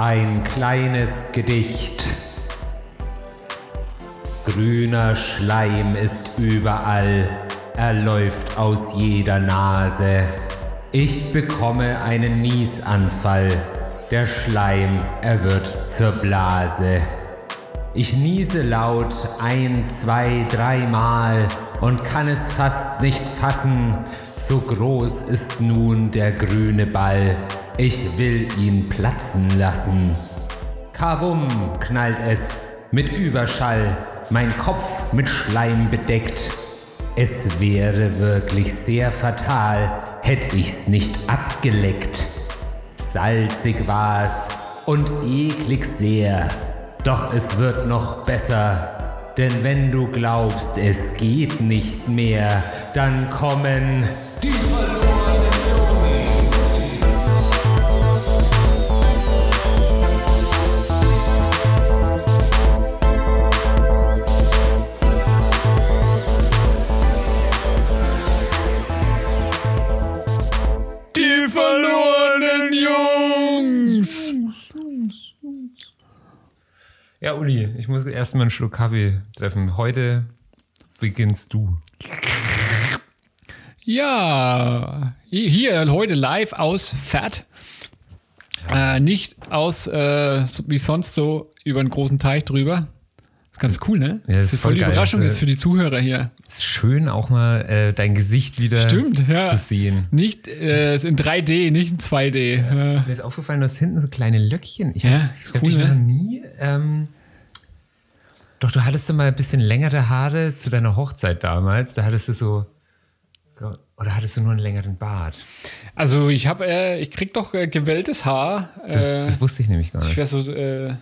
Ein kleines Gedicht. Grüner Schleim ist überall, er läuft aus jeder Nase. Ich bekomme einen Niesanfall, der Schleim, er wird zur Blase. Ich niese laut ein, zwei, dreimal und kann es fast nicht fassen, so groß ist nun der grüne Ball, ich will ihn platzen lassen. Kavum knallt es mit Überschall, mein Kopf mit Schleim bedeckt. Es wäre wirklich sehr fatal, hätt ich's nicht abgeleckt. Salzig war's und eklig sehr, doch es wird noch besser. Denn wenn du glaubst, es geht nicht mehr, dann kommen die verlorenen Ja, Uli, ich muss erstmal einen Schluck Kaffee treffen. Heute beginnst du. Ja, hier heute live aus Fett. Äh, nicht aus, äh, wie sonst so, über einen großen Teich drüber. Ist ganz cool, ne? Ja, das ist das voll voll die geil. Überraschung jetzt für die Zuhörer hier. Es ist schön, auch mal äh, dein Gesicht wieder Stimmt, ja. zu sehen. Nicht äh, ist in 3D, nicht in 2D. Ja. Mir ist aufgefallen, du hast hinten so kleine Löckchen. Ich Ja, habe ist hab cool, ne? noch nie. Ähm, doch, du hattest doch mal ein bisschen längere Haare zu deiner Hochzeit damals. Da hattest du so. Oder hattest du nur einen längeren Bart? Also ich habe, äh, ich krieg doch äh, gewelltes Haar. Das, äh, das wusste ich nämlich gar Ich nicht. wäre so, äh,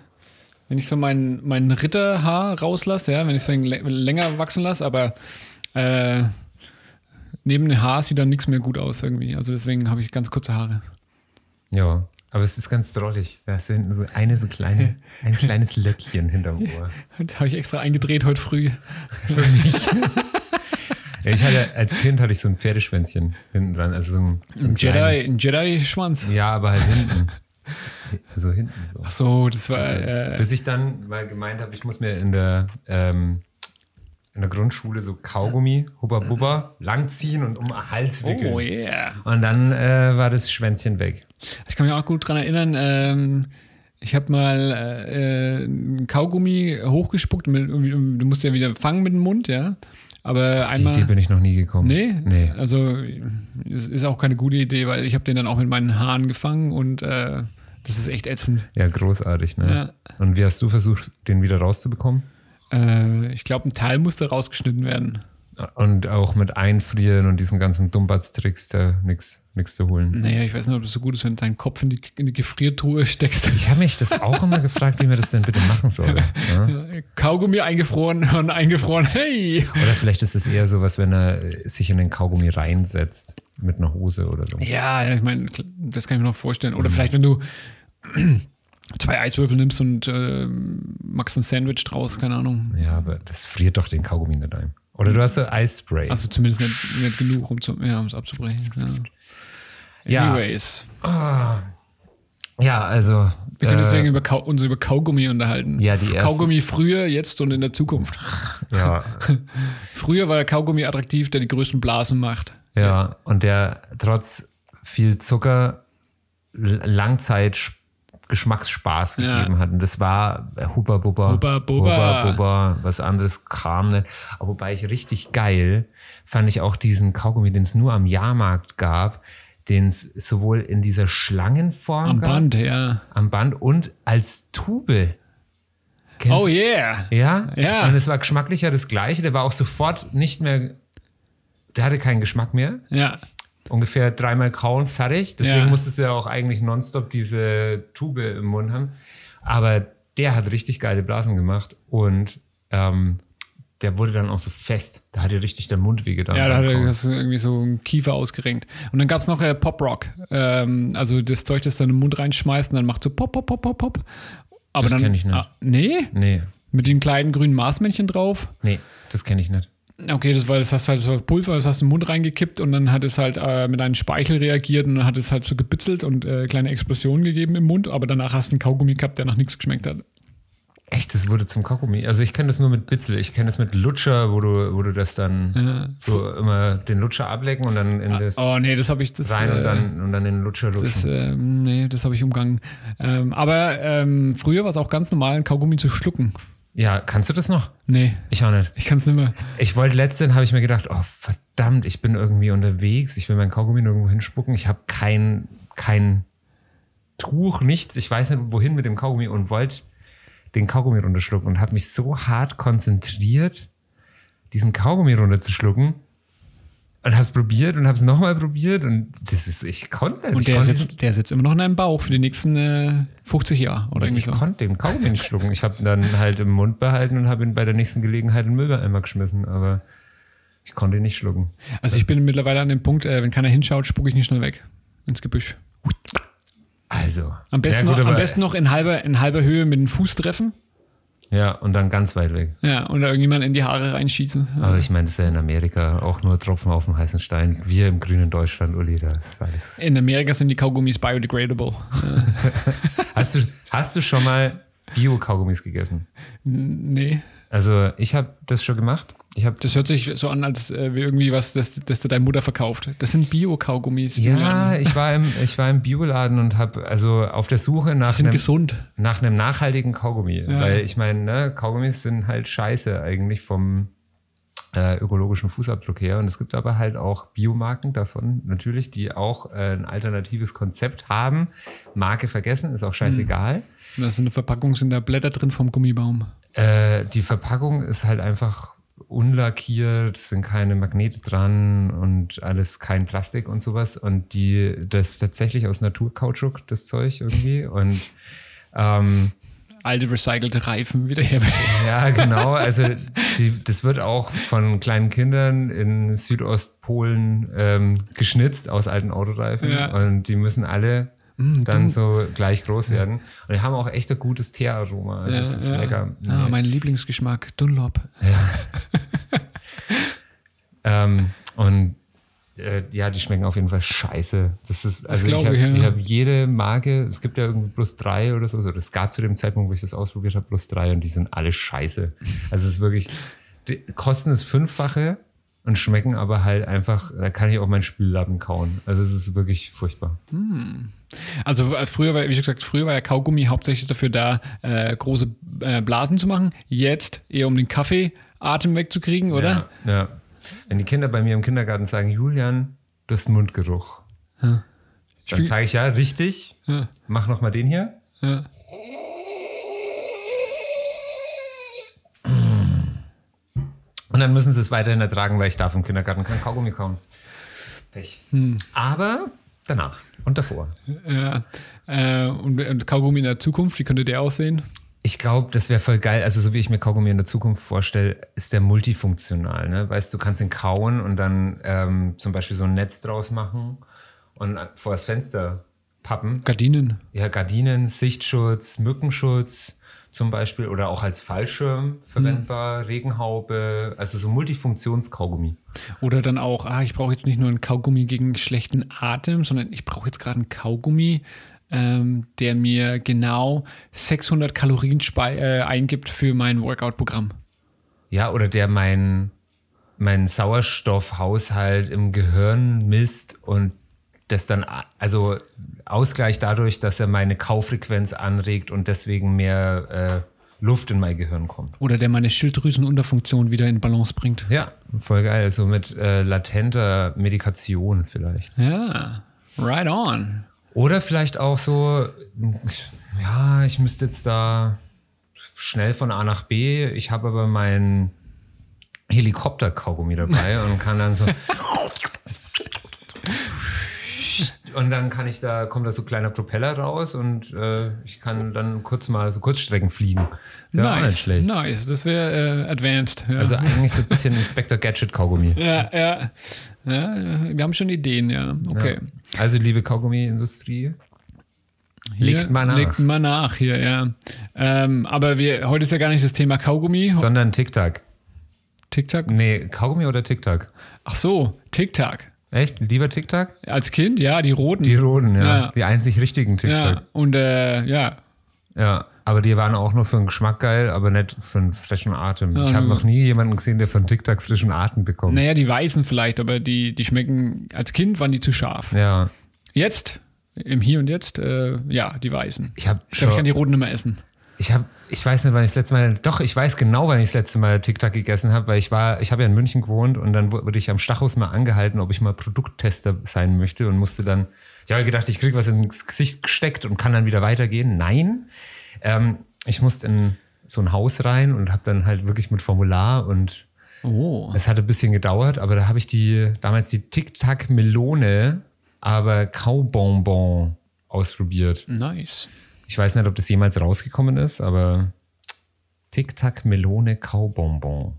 wenn ich so mein, mein Ritterhaar rauslasse, ja, wenn ich es länger wachsen lasse, aber äh, neben dem Haar sieht dann nichts mehr gut aus irgendwie. Also deswegen habe ich ganz kurze Haare. Ja, aber es ist ganz drollig. Da ist hinten so eine so kleine, ein kleines Löckchen hinterm Ohr. Das habe ich extra eingedreht heute früh. Für mich. ja, ich hatte, als Kind hatte ich so ein Pferdeschwänzchen hinten dran. Also so ein, so ein Ein Jedi, Jedi-Schwanz. Ja, aber halt hinten. Also hinten so. Ach so, das war. Äh, Bis ich dann mal gemeint habe, ich muss mir in der, ähm, in der Grundschule so Kaugummi, Hubba Bubba, langziehen und um den Hals wickeln. oh yeah. Und dann äh, war das Schwänzchen weg. Ich kann mich auch gut dran erinnern, ähm, ich habe mal äh, Kaugummi hochgespuckt. Mit, du musst ja wieder fangen mit dem Mund, ja. Aber Auf die einmal. Idee bin ich noch nie gekommen. Nee, Nee. also es ist auch keine gute Idee, weil ich habe den dann auch mit meinen Haaren gefangen und äh, das ist echt ätzend. Ja, großartig, ne? Ja. Und wie hast du versucht, den wieder rauszubekommen? Äh, ich glaube, ein Teil musste rausgeschnitten werden. Und auch mit Einfrieren und diesen ganzen Dumbatz-Tricks da nichts zu holen. Naja, ich weiß nicht, ob das so gut ist, wenn du deinen Kopf in die, in die Gefriertruhe steckst. Ich habe mich das auch immer gefragt, wie man das denn bitte machen soll. Ja? Kaugummi eingefroren und eingefroren, hey! Oder vielleicht ist es eher so was, wenn er sich in den Kaugummi reinsetzt mit einer Hose oder so. Ja, ich meine, das kann ich mir noch vorstellen. Mhm. Oder vielleicht, wenn du zwei Eiswürfel nimmst und äh, machst ein Sandwich draus, keine Ahnung. Ja, aber das friert doch den Kaugummi nicht ein. Oder du hast so Eisspray. Also zumindest nicht, nicht genug, um es ja, abzubrechen. Ja. ja, Anyways. ja, also. Wir können äh, deswegen über Kau uns über Kaugummi unterhalten. Ja, die ersten- Kaugummi früher, jetzt und in der Zukunft. ja, Früher war der Kaugummi attraktiv, der die größten Blasen macht. ja, und der trotz viel Zucker Langzeit Geschmacksspaß Ja. gegeben hat. Und das war äh, Hubba Bubba. Hubba Bubba. Hubba Bubba. Was anderes kam nicht. Aber wobei ich richtig geil fand ich auch diesen Kaugummi, den es nur am Jahrmarkt gab, den es sowohl in dieser Schlangenform Am gab, Band, ja. am Band und als Tube. Kennst Oh yeah. Ja? Ja. Und es war geschmacklicher das gleiche. Der war auch sofort nicht mehr, der hatte keinen Geschmack mehr. Ja. Ungefähr dreimal kauen, fertig. Deswegen Ja. musstest du ja auch eigentlich nonstop diese Tube im Mund haben. Aber der hat richtig geile Blasen gemacht und ähm, der wurde dann auch so fest. Da hat dir richtig der Mund wehgetan. Ja, da hat beim er Kauen. das irgendwie so einen Kiefer ausgerenkt. Und dann gab es noch äh, Pop Rock. Ähm, also das Zeug, das dann den Mund reinschmeißt und dann macht so Pop, Pop, Pop, Pop, Pop. Aber Das dann, kenn ich nicht. Ah, nee? Nee, Mit dem kleinen grünen Marsmännchen drauf? nee, das kenne ich nicht. Okay, das war, das hast halt so Pulver, das hast du in den Mund reingekippt und dann hat es halt äh, mit einem Speichel reagiert und dann hat es halt so gebitzelt und äh, kleine Explosionen gegeben im Mund, aber danach hast du einen Kaugummi gehabt, der nach nichts geschmeckt hat. Echt, das wurde zum Kaugummi. Also ich kenne das nur mit Bitzel. Ich kenne das mit Lutscher, wo du, wo du das dann so immer den Lutscher ablecken und dann in das Oh nee, das habe ich das rein und äh, dann, und dann den Lutscher lutschen. Das, ähm, nee, das habe ich umgangen. Ähm, aber ähm, früher war es auch ganz normal, einen Kaugummi zu schlucken. Ja, kannst du das noch? Nee, Ich auch nicht. ich kann es nicht mehr. Ich wollte letztens, habe ich mir gedacht, oh verdammt, ich bin irgendwie unterwegs, ich will mein Kaugummi nirgendwo hinspucken, ich habe kein, kein Tuch, nichts, ich weiß nicht wohin mit dem Kaugummi und wollte den Kaugummi runterschlucken und habe mich so hart konzentriert, diesen Kaugummi runterzuschlucken und habe es probiert und habe es nochmal probiert und das ist, ich konnte Und ich der konnte sitzt, der sitzt immer noch in deinem Bauch für die nächsten äh, 50 Jahre oder irgendwie Ich so. konnte den Kaugummi nicht schlucken. Ich habe ihn dann halt im Mund behalten und habe ihn bei der nächsten Gelegenheit in den Mülleimer geschmissen, aber ich konnte ihn nicht schlucken. Also ich bin mittlerweile an dem Punkt, äh, wenn keiner hinschaut, spucke ich nicht schnell weg ins Gebüsch. Also. Am besten, ja, gut, noch, am besten noch in halber, in halber Höhe mit dem Fuß treffen. Ja, und dann ganz weit weg. Ja, und da irgendjemand in die Haare reinschießen. Aber ich meine, das ist ja in Amerika auch nur Tropfen auf dem heißen Stein. Wir im grünen Deutschland, Uli, das alles. In Amerika sind die Kaugummis biodegradable. Hast du, hast du schon mal Bio-Kaugummis gegessen? Nee, Also, ich habe das schon gemacht. Ich habe das hört sich so an, als äh, wie irgendwie was, das, das deine Mutter verkauft. Das sind Bio-Kaugummis. ja, ich war im, ich war im Bioladen und habe also auf der Suche nach einem, gesund. nach einem nachhaltigen Kaugummi. Weil ich meine, ne, Kaugummis sind halt scheiße eigentlich vom äh, ökologischen Fußabdruck her. Und es gibt aber halt auch Biomarken davon, natürlich, die auch äh, ein alternatives Konzept haben. Marke vergessen, ist auch scheißegal. Da ist eine Verpackung, sind da Blätter drin vom Gummibaum. Äh, die Verpackung ist halt einfach unlackiert, sind keine Magnete dran und alles kein Plastik und sowas. Und die, das ist tatsächlich aus Naturkautschuk, das Zeug irgendwie. Und ähm, Alte recycelte Reifen wieder her. ja, genau. Also die, das wird auch von kleinen Kindern in Südostpolen ähm, geschnitzt aus alten Autoreifen. Ja. Und die müssen alle dann so gleich groß werden. Und die haben auch echt ein gutes Teeraroma. Also es ist lecker. Ah, mein Lieblingsgeschmack, Dunlop. Ähm, und äh, ja, die schmecken auf jeden Fall scheiße. Das ist, also ich glaub habe ich, ja. ich hab jede Marke, es gibt ja irgendwie plus drei oder so, oder es gab zu dem Zeitpunkt, wo ich das ausprobiert habe, plus drei und die sind alle scheiße. Also es ist wirklich, die kosten das Fünffache und schmecken aber halt einfach, da kann ich auch meinen Spüllappen kauen. Also es ist wirklich furchtbar. Also äh, früher war, wie gesagt, früher war ja Kaugummi hauptsächlich dafür da, äh, große äh, Blasen zu machen. Jetzt eher um den Kaffeeatem wegzukriegen, oder? Ja, ja. Wenn die Kinder bei mir im Kindergarten sagen, Julian, du hast Mundgeruch. Dann sage ich ja, richtig. Mach noch mal den hier. Ja. Und dann müssen sie es weiterhin ertragen, weil ich darf im Kindergarten kein Kaugummi kauen. Pech. Aber danach und davor. Ja. Äh, und, und Kaugummi in der Zukunft, wie könnte der aussehen? Ich glaube, das wäre voll geil. Also, so wie ich mir Kaugummi in der Zukunft vorstelle, ist der multifunktional. Ne? Weißt du, du kannst ihn kauen und dann ähm, zum Beispiel so ein Netz draus machen und vor das Fenster pappen. Gardinen. Ja, Gardinen, Sichtschutz, Mückenschutz zum Beispiel oder auch als Fallschirm verwendbar, Regenhaube, also so Multifunktionskaugummi. Oder dann auch, ah, ich brauche jetzt nicht nur einen Kaugummi gegen schlechten Atem, sondern ich brauche jetzt gerade einen Kaugummi, ähm, der mir genau 600 Kalorien äh, eingibt für mein Workout-Programm. Ja, oder der mein, mein Sauerstoffhaushalt im Gehirn misst und das dann, also Ausgleich dadurch, dass er meine Kaufrequenz anregt und deswegen mehr äh, Luft in mein Gehirn kommt. Oder der meine Schilddrüsenunterfunktion wieder in Balance bringt. Ja, voll geil. So mit äh, latenter Medikation vielleicht. Ja, right on. Oder vielleicht auch so, ja, ich müsste jetzt da schnell von A nach B. Ich habe aber mein Helikopter-Kaugummi dabei und kann dann so. Und dann kann ich da, kommt da so kleiner Propeller raus und äh, ich kann dann kurz mal so Kurzstrecken fliegen. Nicht nice, schlecht. nice. Das wäre äh, advanced. Ja. Also eigentlich so ein bisschen Inspector Gadget-Kaugummi. ja, ja, ja. Wir haben schon Ideen, ja. Okay. Ja. Also liebe Kaugummi-Industrie, Hier, Legt mal nach. Legt mal nach hier, ja. Ähm, aber wir, heute ist ja gar nicht das Thema Kaugummi. sondern TikTok. TikTok? Nee, Kaugummi oder TikTok? Ach so, TikTok. Echt? Lieber TikTok? Als Kind, ja, die roten. Die roten, ja. Ja. Die einzig richtigen TikTok. ja, und äh, ja, Ja, aber die waren auch nur für den Geschmack geil, aber nicht für einen frischen Atem. ich habe noch nie jemanden gesehen, der von TikTok frischen Atem bekommt. naja, die weißen vielleicht, aber die, die schmecken, als Kind waren die zu scharf. Ja, Jetzt, im Hier und Jetzt, äh, ja, die weißen. ich habe Ich glaube, ich kann die roten nicht mehr essen. Ich habe, ich weiß nicht, wann ich das letzte Mal, doch, ich weiß genau, wann ich das letzte Mal TikTok gegessen habe, weil ich war, ich habe ja in München gewohnt und dann wurde ich am Stachus mal angehalten, ob ich mal Produkttester sein möchte und musste dann, ich habe gedacht, ich kriege was ins Gesicht gesteckt und kann dann wieder weitergehen. Nein, ähm, ich musste in so ein Haus rein und habe dann halt wirklich mit Formular und Oh. Es hat ein bisschen gedauert, aber da habe ich die damals die Tic Tac Melone, aber Kaubonbon ausprobiert. Nice. Ich weiß nicht, ob das jemals rausgekommen ist, aber Tic Tac Melone Kaubonbon.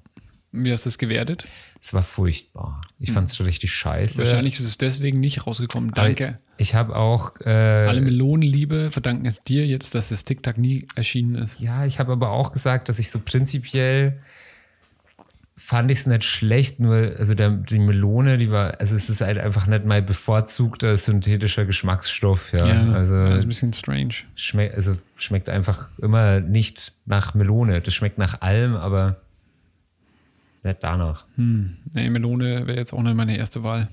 Wie hast du das gewertet? Es war furchtbar. Ich fand es richtig scheiße. Wahrscheinlich ist es deswegen nicht rausgekommen. Aber Danke. Ich habe auch äh, Alle Melonenliebe verdanken es dir jetzt, dass das TikTok nie erschienen ist. Ja, ich habe aber auch gesagt, dass ich so prinzipiell fand ich es nicht schlecht, nur also der, die Melone, die war, also es ist halt einfach nicht mein bevorzugter synthetischer Geschmacksstoff, ja. also das ist ein bisschen strange. schmeckt, also schmeckt einfach immer nicht nach Melone. Das schmeckt nach allem, aber nicht danach. Nee, Melone wäre jetzt auch nicht meine erste Wahl.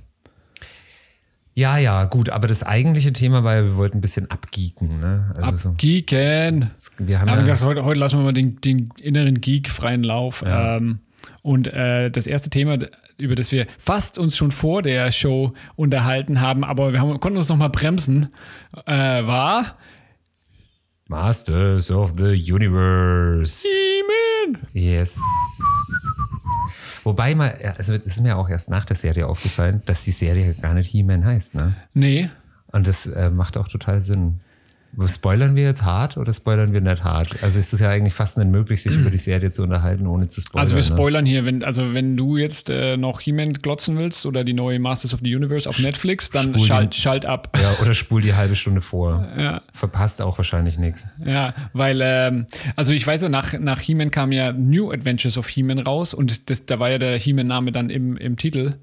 Ja, ja, gut, aber das eigentliche Thema war ja, wir wollten ein bisschen abgeeken, ne? Also Abgeeken. so, wir haben Ja, ja, heute, heute lassen wir mal den, den inneren Geek freien Lauf. Ähm, und äh, das erste Thema, über das wir fast uns schon vor der Show unterhalten haben, aber wir haben, konnten uns noch mal bremsen, äh, war Masters of the Universe. He-Man. Yes. Wobei mal, also das ist mir auch erst nach der Serie aufgefallen, dass die Serie gar nicht He-Man heißt, ne? Nee, Und das äh, macht auch total Sinn. Spoilern wir jetzt hart oder spoilern wir nicht hart? Also ist es ja eigentlich fast nicht möglich, sich über die Serie zu unterhalten, ohne zu spoilern. also wir ne? spoilern hier, wenn, also wenn du jetzt äh, noch He-Man glotzen willst oder die neue Masters of the Universe auf Netflix, dann schalt, den- schalt ab. Ja, oder spul die halbe Stunde vor. Ja. Verpasst auch wahrscheinlich nichts. Ja, weil, ähm, also ich weiß ja, nach, nach He-Man kam ja New Adventures of He-Man raus und das, da war ja der He-Man-Name dann im, im Titel.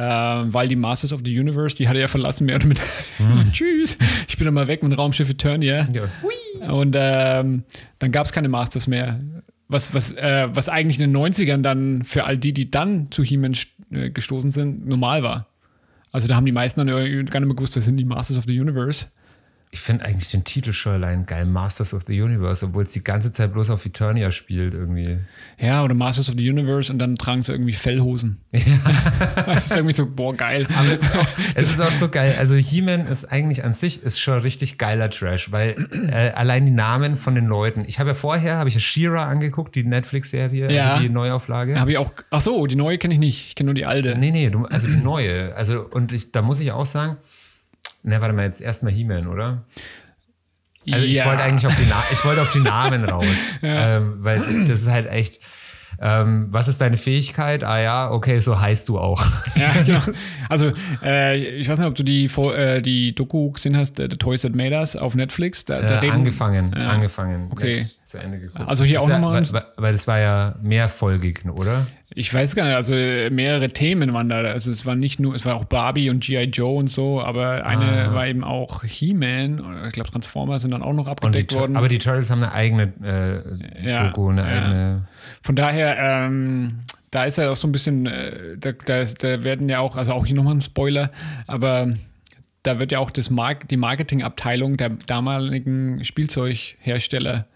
Ähm, weil die Masters of the Universe, die hat er ja verlassen, mehr oder minder. so, tschüss, ich bin dann mal weg mit Raumschiff Eternia. Ja. Und ähm, dann gab es keine Masters mehr. Was, was, äh, was eigentlich in den 90ern dann für all die, die dann zu He-Man äh, gestoßen sind, normal war. Also da haben die meisten dann irgendwie gar nicht mehr gewusst, das sind die Masters of the Universe. Ich finde eigentlich den Titel schon allein geil, Masters of the Universe, obwohl es die ganze Zeit bloß auf Eternia spielt irgendwie. Ja, oder Masters of the Universe und dann tragen sie irgendwie Fellhosen. das ist irgendwie so, boah, geil. Aber es ist, auch, es ist auch so geil. Also He-Man ist eigentlich an sich ist schon richtig geiler Trash, weil äh, allein die Namen von den Leuten. Ich habe ja vorher habe ich ja She-Ra angeguckt, die Netflix-Serie, Ja. also die Neuauflage. Habe ich auch, ach so, die neue kenne ich nicht. Ich kenne nur die alte. Nee, nee, du, also die neue. Also, und ich, da muss ich auch sagen, na, warte mal, jetzt erstmal He-Man, oder? Also ich Ja. wollte eigentlich auf die, Na ich wollte auf die Namen raus. ähm, weil das ist halt echt. Ähm, was ist deine Fähigkeit? Ah ja, okay, so heißt du auch. Ja, genau. Also, äh, ich weiß nicht, ob du die, äh, die Doku gesehen hast, äh, The Toys That Made Us auf Netflix. Da, da Äh, angefangen, Ja. angefangen. Okay. Zu Ende geguckt. Also hier Das auch ja, nochmal weil, weil das war ja mehrfolgig, oder? Ich weiß gar nicht, also äh, mehrere Themen waren da. Also es war nicht nur, es war auch Barbie und G.I. Joe und so, aber eine Ah. war eben auch He-Man. Ich glaube, Transformers sind dann auch noch abgedeckt worden. aber die Turtles haben eine eigene äh, Ja, Doku, eine ja. eigene. Von daher, ähm, da ist ja auch so ein bisschen, äh, da, da, da werden ja auch, also auch hier nochmal ein Spoiler, aber da wird ja auch das Mark die Marketingabteilung der damaligen Spielzeughersteller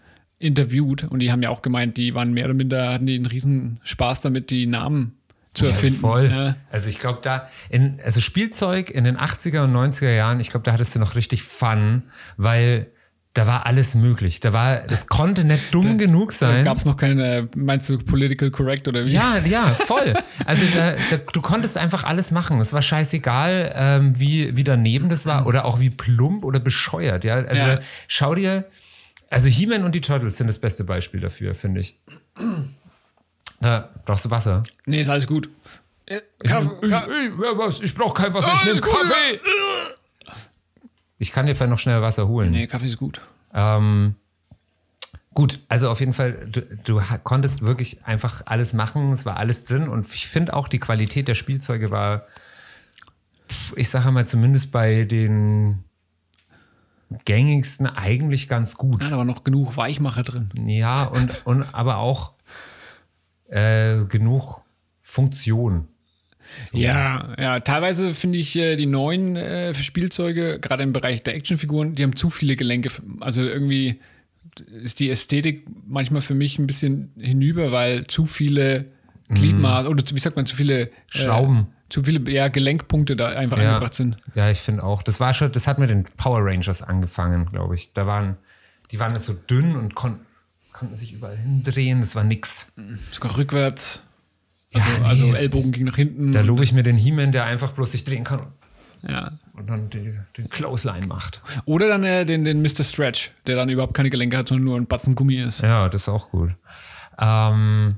interviewt und die haben ja auch gemeint, die waren mehr oder minder, hatten die einen riesen Spaß damit, die Namen zu erfinden. Ja, voll. Ja. Also ich glaube da, in, also Spielzeug in den 80er und 90er Jahren, ich glaube, da hattest du noch richtig Fun, weil da war alles möglich. Da war, das konnte nicht dumm genug Da sein. gab es noch keine, meinst du, political correct oder wie? Ja, ja, voll. Also da, da, du konntest einfach alles machen. Es war scheißegal, ähm, wie, wie daneben das war oder auch wie plump oder bescheuert. Ja, also Ja. Da, schau dir, also He-Man und die Turtles sind das beste Beispiel dafür, finde ich. Da brauchst du Wasser. Nee, ist alles gut. Äh, Kaffee, Ich, Kaffee. ich, ja, was? ich brauche kein Wasser, ich nehme Kaffee. Ich kann dir vielleicht noch schnell Wasser holen. Nee, Kaffee ist gut. Ähm, Gut, also auf jeden Fall, du, du konntest wirklich einfach alles machen, es war alles drin und ich finde auch die Qualität der Spielzeuge war, ich sage mal zumindest bei den gängigsten eigentlich ganz gut. Ja, da war noch genug Weichmacher drin. Ja, und, und aber auch äh, genug Funktion. Ja, ja, teilweise finde ich äh, die neuen äh, Spielzeuge, gerade im Bereich der Actionfiguren, die haben zu viele Gelenke. Also irgendwie ist die Ästhetik manchmal für mich ein bisschen hinüber, weil zu viele Gliedmaße oder zu- wie sagt man, zu viele Mhm. Schrauben. Zu viele ja, Gelenkpunkte da einfach Ja, angebracht sind. ja ich finde auch. Das war schon, das hat mit den Power Rangers angefangen, glaube ich. Da waren, die waren so dünn und kon konnten sich überall hindrehen. Das war nix. Sogar rückwärts. Also, Ja, nee. also Ellbogen ging nach hinten. Da lobe ich mir den He-Man, der einfach bloß sich drehen kann ja. und dann die, den Clothesline macht. Oder dann äh, den, den Mr. Stretch, der dann überhaupt keine Gelenke hat, sondern nur ein Batzen Gummi ist. Ja, das ist auch gut. Ähm,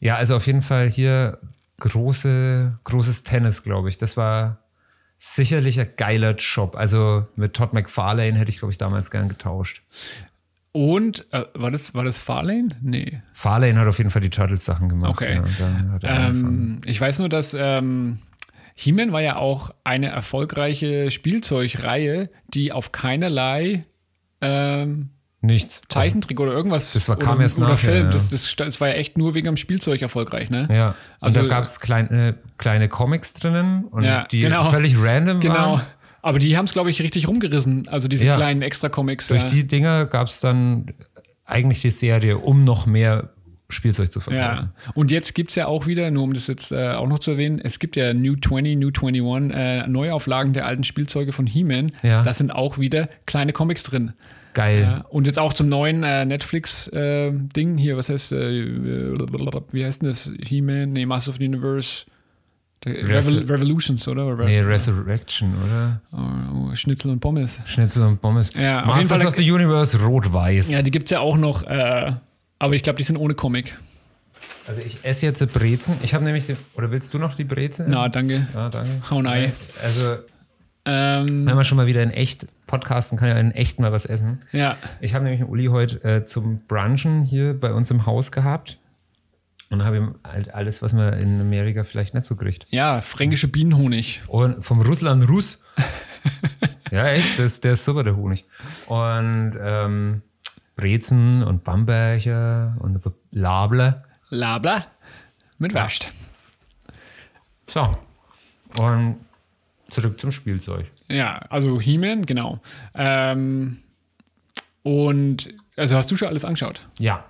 ja, also auf jeden Fall hier große, großes Tennis, glaube ich. Das war sicherlich ein geiler Job. Also mit Todd McFarlane hätte ich, glaube ich, damals gern getauscht. Und, äh, war, das, war das Farlane? Nee. Farlane hat auf jeden Fall die Turtles-Sachen gemacht. Okay. Ja. Ähm, ich weiß nur, dass ähm, He-Man war ja auch eine erfolgreiche Spielzeugreihe, die auf keinerlei ähm, Nichts. Zeichentrick oder irgendwas Das war- kam oder, erst oder nachher, Film. ja. Das, das, das war ja echt nur wegen dem Spielzeug erfolgreich, ne? Ja. Und Also- da gab es kleine, kleine Comics drinnen und Ja, die genau. völlig random Genau. waren. Aber die haben es, glaube ich, richtig rumgerissen. Also diese Ja. kleinen Extra-Comics. Durch die Dinger gab es dann eigentlich die Serie, um noch mehr Spielzeug zu verkaufen. Ja, und jetzt gibt es ja auch wieder, nur um das jetzt äh, auch noch zu erwähnen, es gibt ja New 20, New 21, äh, Neuauflagen der alten Spielzeuge von He-Man. Ja. Da sind auch wieder kleine Comics drin. Geil. Ja, und jetzt auch zum neuen äh, Netflix-Ding hier, was heißt, äh, wie heißt denn das? He-Man? Nee, Masters of the Universe. Revol Revolutions, oder? oder Nee, Resurrection, oder? oh, Schnitzel und Pommes. Schnitzel und Pommes. Ja, Masters of the Universe, rot-weiß. Ja, die gibt es ja auch noch, äh, aber ich glaube, die sind ohne Comic. Also ich esse jetzt die Brezen. Ich habe nämlich, die, oder willst du noch die Brezen? Na, danke. Ja, danke. Hau nein. Also, Ähm, wenn man schon mal wieder in echt podcasten kann, ja in echt mal was essen. ja. Ich habe nämlich Uli heute äh, zum Brunchen hier bei uns im Haus gehabt. Und habe ihm halt alles, was man in Amerika vielleicht nicht so kriegt. Ja, fränkische Bienenhonig. Und vom Russland Russ. ja, echt, das, der ist super, der Honig. Und ähm, Brezen und Bamberger und Labler. Labla mit Wascht. So. Und zurück zum Spielzeug. Ja, also He-Man, genau. Ähm, und also hast du schon alles angeschaut? Ja.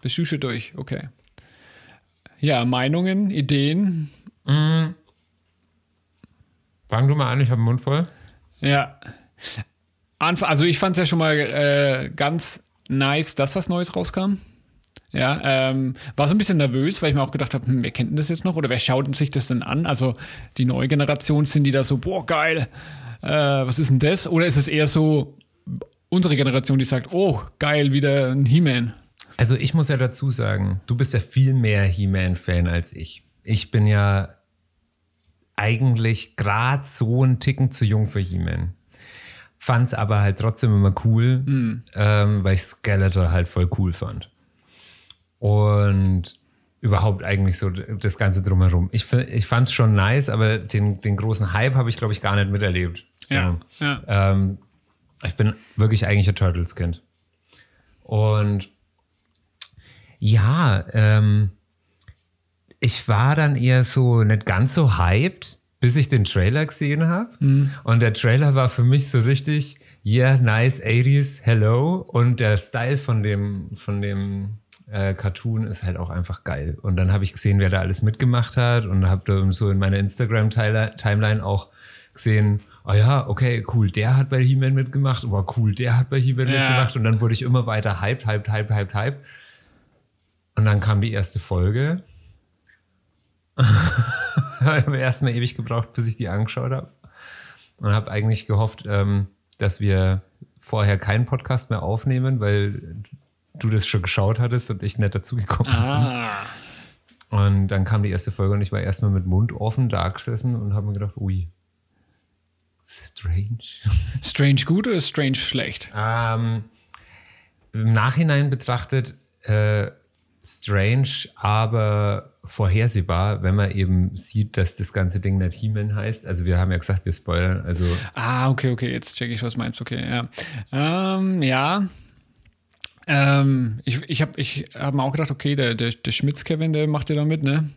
Bist du schon durch? Okay. Ja, Meinungen, Ideen. Fang du mal an, ich habe den Mund voll. Ja. Anf also ich fand es ja schon mal äh, ganz nice, dass was Neues rauskam. Ja, ähm, war so ein bisschen nervös, weil ich mir auch gedacht habe, hm, wer kennt denn das jetzt noch oder wer schaut sich das denn an? Also die neue Generation sind die da so, boah, geil, äh, was ist denn das? Oder ist es eher so unsere Generation, die sagt, oh, geil, wieder ein He-Man? Also ich muss ja dazu sagen, du bist ja viel mehr He-Man-Fan als ich. Ich bin ja eigentlich gerade so einen Ticken zu jung für He-Man. Fand's aber halt trotzdem immer cool, ähm, weil ich Skeletor halt voll cool fand. Und überhaupt eigentlich so das Ganze drumherum. Ich, ich fand's schon nice, aber den, den großen Hype habe ich, glaube ich, gar nicht miterlebt. So. Ja, ja. Ähm, ich bin wirklich eigentlich ein Turtles-Kind. Und ja, ähm, ich war dann eher so nicht ganz so hyped, bis ich den Trailer gesehen habe. Und der Trailer war für mich so richtig, yeah, nice 80s, hello. Und der Style von dem, von dem äh, Cartoon ist halt auch einfach geil. Und dann habe ich gesehen, wer da alles mitgemacht hat und habe so in meiner Instagram-Timeline auch gesehen, oh ja, okay, cool, der hat bei He-Man mitgemacht, oh cool, der hat bei He-Man Ja. mitgemacht. Und dann wurde ich immer weiter hyped, hyped, hyped, hyped, hyped. Und dann kam die erste Folge. ich habe erstmal ewig gebraucht, bis ich die angeschaut habe. Und habe eigentlich gehofft, ähm, dass wir vorher keinen Podcast mehr aufnehmen, weil du das schon geschaut hattest und ich nicht dazugekommen bin. Ah. Und dann kam die erste Folge und ich war erstmal mit Mund offen da gesessen und habe mir gedacht, ui, strange. Strange gut oder strange schlecht? Ähm, im Nachhinein betrachtet äh, strange, aber vorhersehbar, wenn man eben sieht, dass das ganze Ding nicht He-Man heißt. Also wir haben ja gesagt, wir spoilern. Also Ah, okay, okay, jetzt check ich, was meinst. Okay, ja. Ähm, ja. Ähm, ich ich habe ich hab mir auch gedacht, okay, der, der, der Schmitz-Kevin, der macht ja da mit, ne?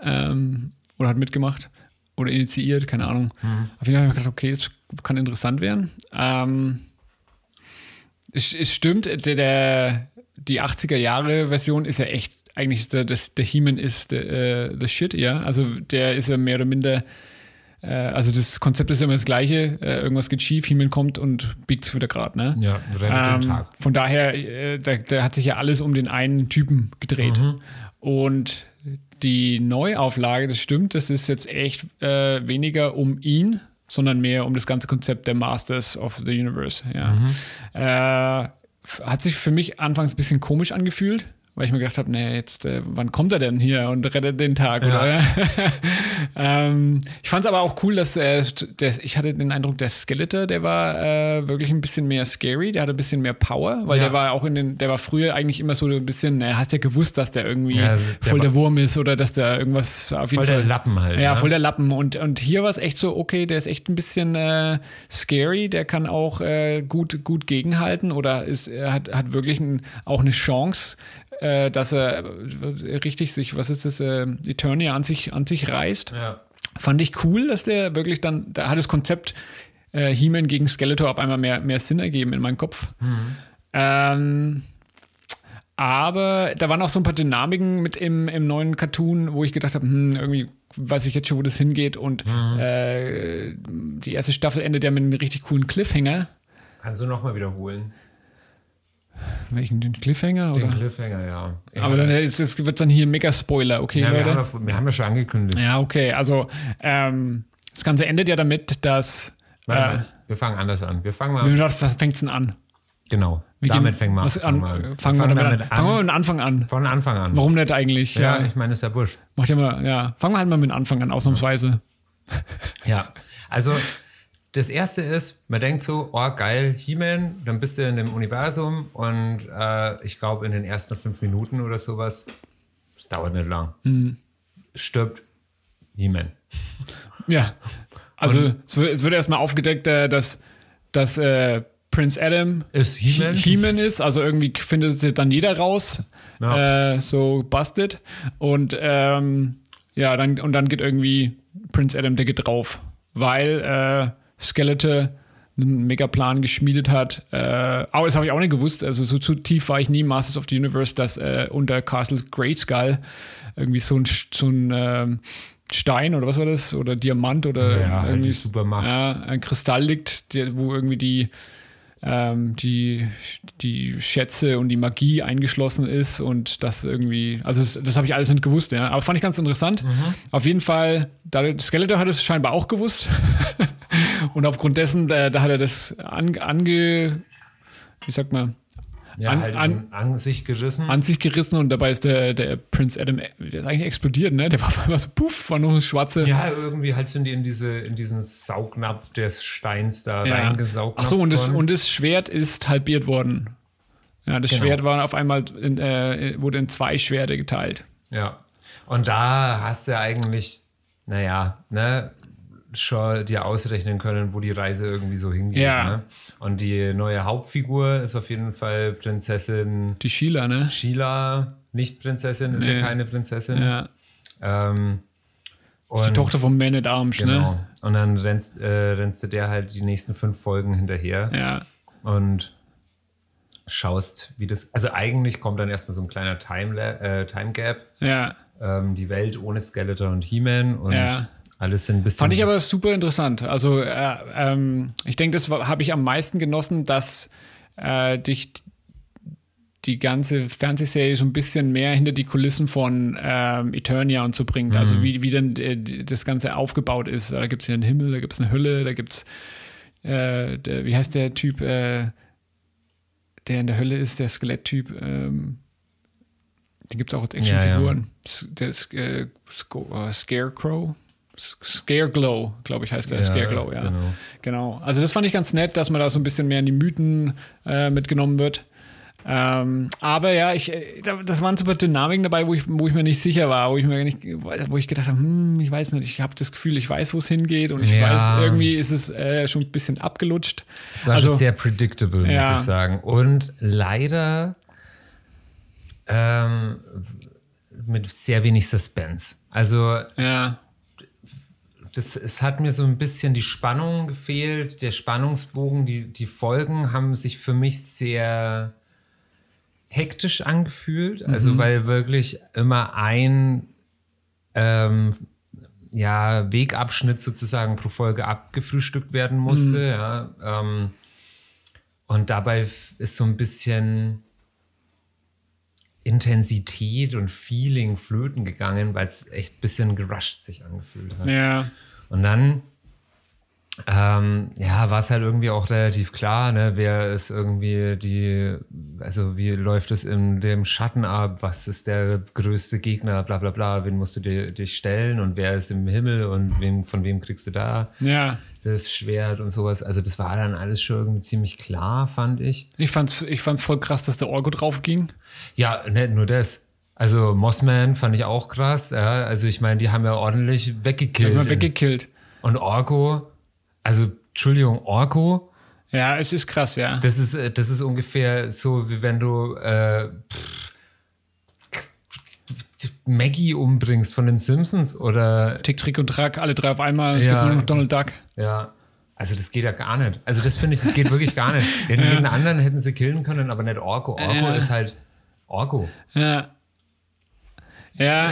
Ähm, oder hat mitgemacht. Oder initiiert, keine Ahnung. Auf jeden Fall habe ich mir gedacht, okay, das kann interessant werden. Ähm, es, es stimmt, der, der, die 80er-Jahre-Version ist ja echt eigentlich der, das, der He-Man ist der, äh, the shit, ja. Also der ist ja mehr oder minder, also das Konzept ist immer das gleiche, äh, irgendwas geht schief, He-Man kommt und biegt es wieder gerade, ne? ja, den Ähm, Tag. von daher, äh, da, da hat sich ja alles um den einen Typen gedreht. Mhm. Und die Neuauflage, das stimmt, das ist jetzt echt äh, weniger um ihn, sondern mehr um das ganze Konzept der Masters of the Universe. Ja. Mhm. Äh, hat sich für mich anfangs ein bisschen komisch angefühlt. Weil ich mir gedacht habe, naja, jetzt, äh, wann kommt er denn hier und rettet den Tag? Ja. Oder? ähm, ich fand es aber auch cool, dass äh, der, ich hatte den Eindruck, der Skeletor, der war äh, wirklich ein bisschen mehr scary, der hatte ein bisschen mehr Power, weil Ja. der war auch in den, der war früher eigentlich immer so ein bisschen, naja, hast ja gewusst, dass der irgendwie Ja, also der voll der Wurm ist oder dass der irgendwas auf jeden Voll der Fall. Lappen halt. Ja, ne? voll der Lappen. Und, und hier war es echt so, okay, der ist echt ein bisschen äh, scary, der kann auch äh, gut, gut gegenhalten oder ist, er hat, hat wirklich ein, auch eine Chance, äh, dass er äh, richtig sich, was ist das, äh, Eternia an sich, an sich reißt. Ja. Fand ich cool, dass der wirklich dann, da hat das Konzept äh, He-Man gegen Skeletor auf einmal mehr, mehr Sinn ergeben in meinem Kopf. Ähm, aber da waren auch so ein paar Dynamiken mit im, im neuen Cartoon, wo ich gedacht habe, hm, irgendwie weiß ich jetzt schon, wo das hingeht. Und äh, die erste Staffel endet ja mit einem richtig coolen Cliffhanger. Kannst du nochmal wiederholen? Welchen, den Cliffhanger? Den Oder? Cliffhanger, ja. ja. Aber dann wird es dann hier mega Spoiler, okay, ja, wir, Leute? haben ja, wir haben ja schon angekündigt. Ja, okay. Also ähm, das Ganze endet ja damit, dass. Warte Äh, mal, wir fangen anders an. Wir fangen mal. gesagt, was fängt es denn an? Genau. Wie damit fangen wir was fangen an. wir an. Fangen wir, damit damit an. Fangen wir an. mit dem Anfang an. Von Anfang an. Warum nicht eigentlich? Ja, ich meine, ist ja wurscht. Macht ja mal, ja. Fangen wir halt mal mit dem Anfang an, ausnahmsweise. Ja, also das erste ist, man denkt so, oh geil, He-Man, dann bist du in dem Universum und äh, ich glaube in den ersten fünf Minuten oder sowas, es dauert nicht lang, Mhm. stirbt He-Man. Ja. Also es wird, es wird erstmal aufgedeckt, äh, dass, dass äh, Prince Adam Ist He-Man? He-Man ist, also irgendwie findet es dann jeder raus, Ja. äh, so busted. Und ähm, ja, dann, und dann geht irgendwie Prince Adam, der geht drauf, weil Skeletor einen Megaplan geschmiedet hat. Äh, aber das habe ich auch nicht gewusst. Also so zu tief war ich nie im Masters of the Universe, dass äh, unter Castle Greyskull irgendwie so ein, so ein ähm, Stein oder was war das? Oder Diamant oder Ja, halt irgendwie die Supermacht. Ja, ein Kristall liegt, der, wo irgendwie die, ähm, die, die Schätze und die Magie eingeschlossen ist und das irgendwie, also das, das habe ich alles nicht gewusst, ja. Aber fand ich ganz interessant. Auf jeden Fall, Skeletor hat es scheinbar auch gewusst. und aufgrund dessen, da, da hat er das an, ange, wie sagt man, Ja, An- halt an- an, sich gerissen. an sich gerissen und dabei ist der, der Prince Adam, der ist eigentlich explodiert, ne? Der war auf einmal so, puff, war nur eine schwarze. ja, irgendwie halt sind die in, diese, in diesen Saugnapf des Steins da Ja. reingesaugt. Ach so, und das, und das Schwert ist halbiert worden. Ja, das Genau. Schwert war auf einmal, in, äh, wurde in zwei Schwerte geteilt. Ja. Und da hast du eigentlich, naja, ne, schon dir ausrechnen können, wo die Reise irgendwie so hingeht. Ja. Ne? Und die neue Hauptfigur ist auf jeden Fall Prinzessin Die Sheila, ne? Sheila, nicht Prinzessin, ist Nee. ja keine Prinzessin. Ja. Ähm, Die und, Tochter von Man at Arms, Genau. ne? Und dann rennst, äh, rennst du der halt die nächsten fünf Folgen hinterher Ja. und schaust, wie das. Also eigentlich kommt dann erstmal so ein kleiner Time, äh, Time Gap. Ja. ähm, die Welt ohne Skeletor und He-Man und Ja. Alles sind ein bisschen. Fand ich aber super interessant. Also, äh, ähm, ich denke, das habe ich am meisten genossen, dass äh, dich die ganze Fernsehserie so ein bisschen mehr hinter die Kulissen von ähm, Eternia und so bringt. Also Mhm. wie, wie denn äh, das Ganze aufgebaut ist. Da gibt es ja einen Himmel, da gibt es eine Hölle, da gibt es, äh, der, wie heißt der Typ, äh, der in der Hölle ist, der Skeletttyp. Ähm, den gibt es auch als Actionfiguren. S- Der ist, äh, Sco- äh, Scarecrow. Scareglow, glaube ich, heißt der. Ja, Scareglow, ja. genau. Genau. Also das fand ich ganz nett, dass man da so ein bisschen mehr in die Mythen äh, mitgenommen wird. Ähm, aber ja, ich, äh, da- das waren super Dynamiken dabei, wo ich, wo ich mir nicht sicher war, wo ich mir nicht, wo ich gedacht habe, hm, ich weiß nicht, ich habe das Gefühl, ich weiß, wo es hingeht und ich Ja. weiß, irgendwie ist es äh, schon ein bisschen abgelutscht. Es war Also- schon sehr predictable, Ja. muss ich sagen. Und leider ähm, mit sehr wenig Suspense. Also Ja, das, es hat mir so ein bisschen die Spannung gefehlt, der Spannungsbogen, die, die Folgen haben sich für mich sehr hektisch angefühlt, also weil wirklich immer ein ähm, ja, Wegabschnitt sozusagen pro Folge abgefrühstückt werden musste, ja. Ähm, und dabei ist so ein bisschen Intensität und Feeling flöten gegangen, weil es echt ein bisschen gerusht sich angefühlt hat. ja, Und dann, ähm, ja, war es halt irgendwie auch relativ klar, ne, wer ist irgendwie die, also wie läuft es in dem Schatten ab, was ist der größte Gegner, bla bla bla, wen musst du dir, dich stellen und wer ist im Himmel und wem, von wem kriegst du da ja. das Schwert und sowas. Also das war dann alles schon irgendwie ziemlich klar, fand ich. Ich fand's, ich fand's voll krass, dass der Orgo drauf ging. Ja, nicht nur das. Also Mossman fand ich auch krass. Ja. Also ich meine, die haben ja ordentlich weggekillt. Immer weggekillt. Und Orko, also Entschuldigung, Orko, Ja, es ist krass, ja. das ist, äh, das ist ungefähr so, wie wenn du äh, pff, Maggie umbringst von den Simpsons oder Tick, Trick und Track, alle drei auf einmal. Es Ja. gibt nur noch Donald Duck. ja. Also das geht ja gar nicht. Also das finde ich, das geht wirklich gar nicht. Jeden, jeden anderen hätten sie killen können, aber nicht Orko. Orko Ja. ist halt Orko. Ja. Ja,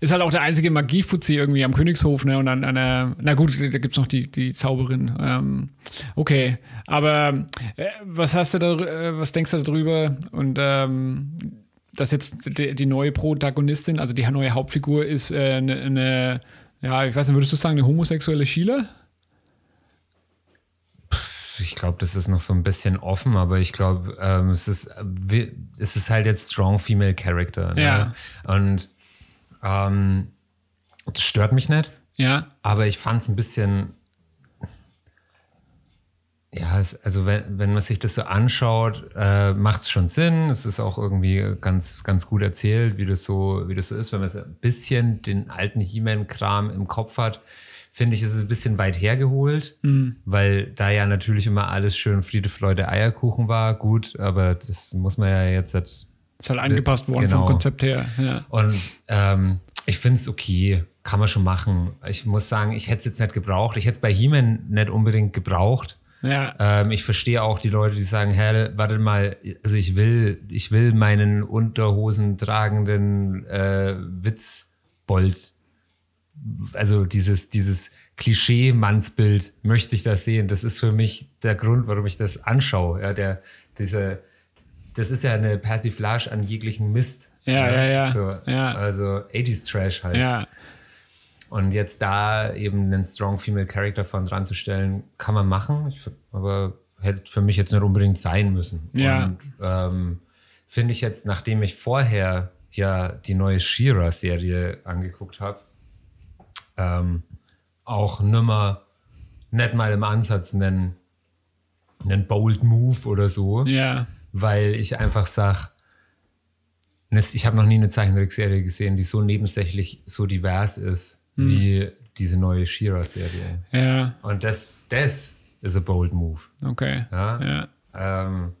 ist halt auch der einzige Magiefuzzi irgendwie am Königshof, ne? Und an einer, na gut, da gibt's noch die, die Zauberin. Ähm, okay, aber äh, was hast du da, äh, was denkst du darüber? Und ähm, dass jetzt die, die neue Protagonistin, also die neue Hauptfigur ist äh, eine, eine, ja, ich weiß nicht, würdest du sagen, eine homosexuelle Sheila? Ich glaube, das ist noch so ein bisschen offen, aber ich glaube, ähm, es, ist, äh, es ist halt jetzt Strong Female Character. Ne? Ja. Und ähm, das stört mich nicht, Ja, aber ich fand es ein bisschen. Ja, es, also wenn, wenn man sich das so anschaut, äh, macht es schon Sinn. Es ist auch irgendwie ganz, ganz gut erzählt, wie das so, wie das so ist. Wenn man so ein bisschen den alten He-Man-Kram im Kopf hat, finde ich, ist es ein bisschen weit hergeholt, weil da ja natürlich immer alles schön Friede, Freude, Eierkuchen war. Gut, aber das muss man ja jetzt halt ist halt angepasst worden Genau. vom Konzept her. Ja. und ähm, ich finde es okay, kann man schon machen. Ich muss sagen, ich hätte es jetzt nicht gebraucht. Ich hätte es bei He-Man nicht unbedingt gebraucht. Ja, Ähm, ich verstehe auch die Leute, die sagen, hä, warte mal, also ich will, ich will meinen Unterhosen tragenden äh, Witzbold, also dieses, dieses Klischee-Mannsbild möchte ich da sehen. Das ist für mich der Grund, warum ich das anschaue. Ja, der, diese, das ist ja eine Persiflage an jeglichen Mist. Ja, ja, ja. So, Ja. Also 80s Trash halt. ja. Und jetzt da eben einen Strong Female Character von dran zu stellen, kann man machen, ich, aber hätte für mich jetzt nicht unbedingt sein müssen. Ja. Und ähm, finde ich jetzt, nachdem ich vorher ja die neue She-Ra-Serie angeguckt habe, ähm, auch nimmer, nicht mal im Ansatz einen, einen Bold Move oder so Ja, weil ich einfach sag, nes- ich habe noch nie eine Zeichentrickserie gesehen, die so nebensächlich so divers ist wie diese neue She-Ra-Serie. ja, Und das, das ist a bold move. okay. Ja. ja. Ähm,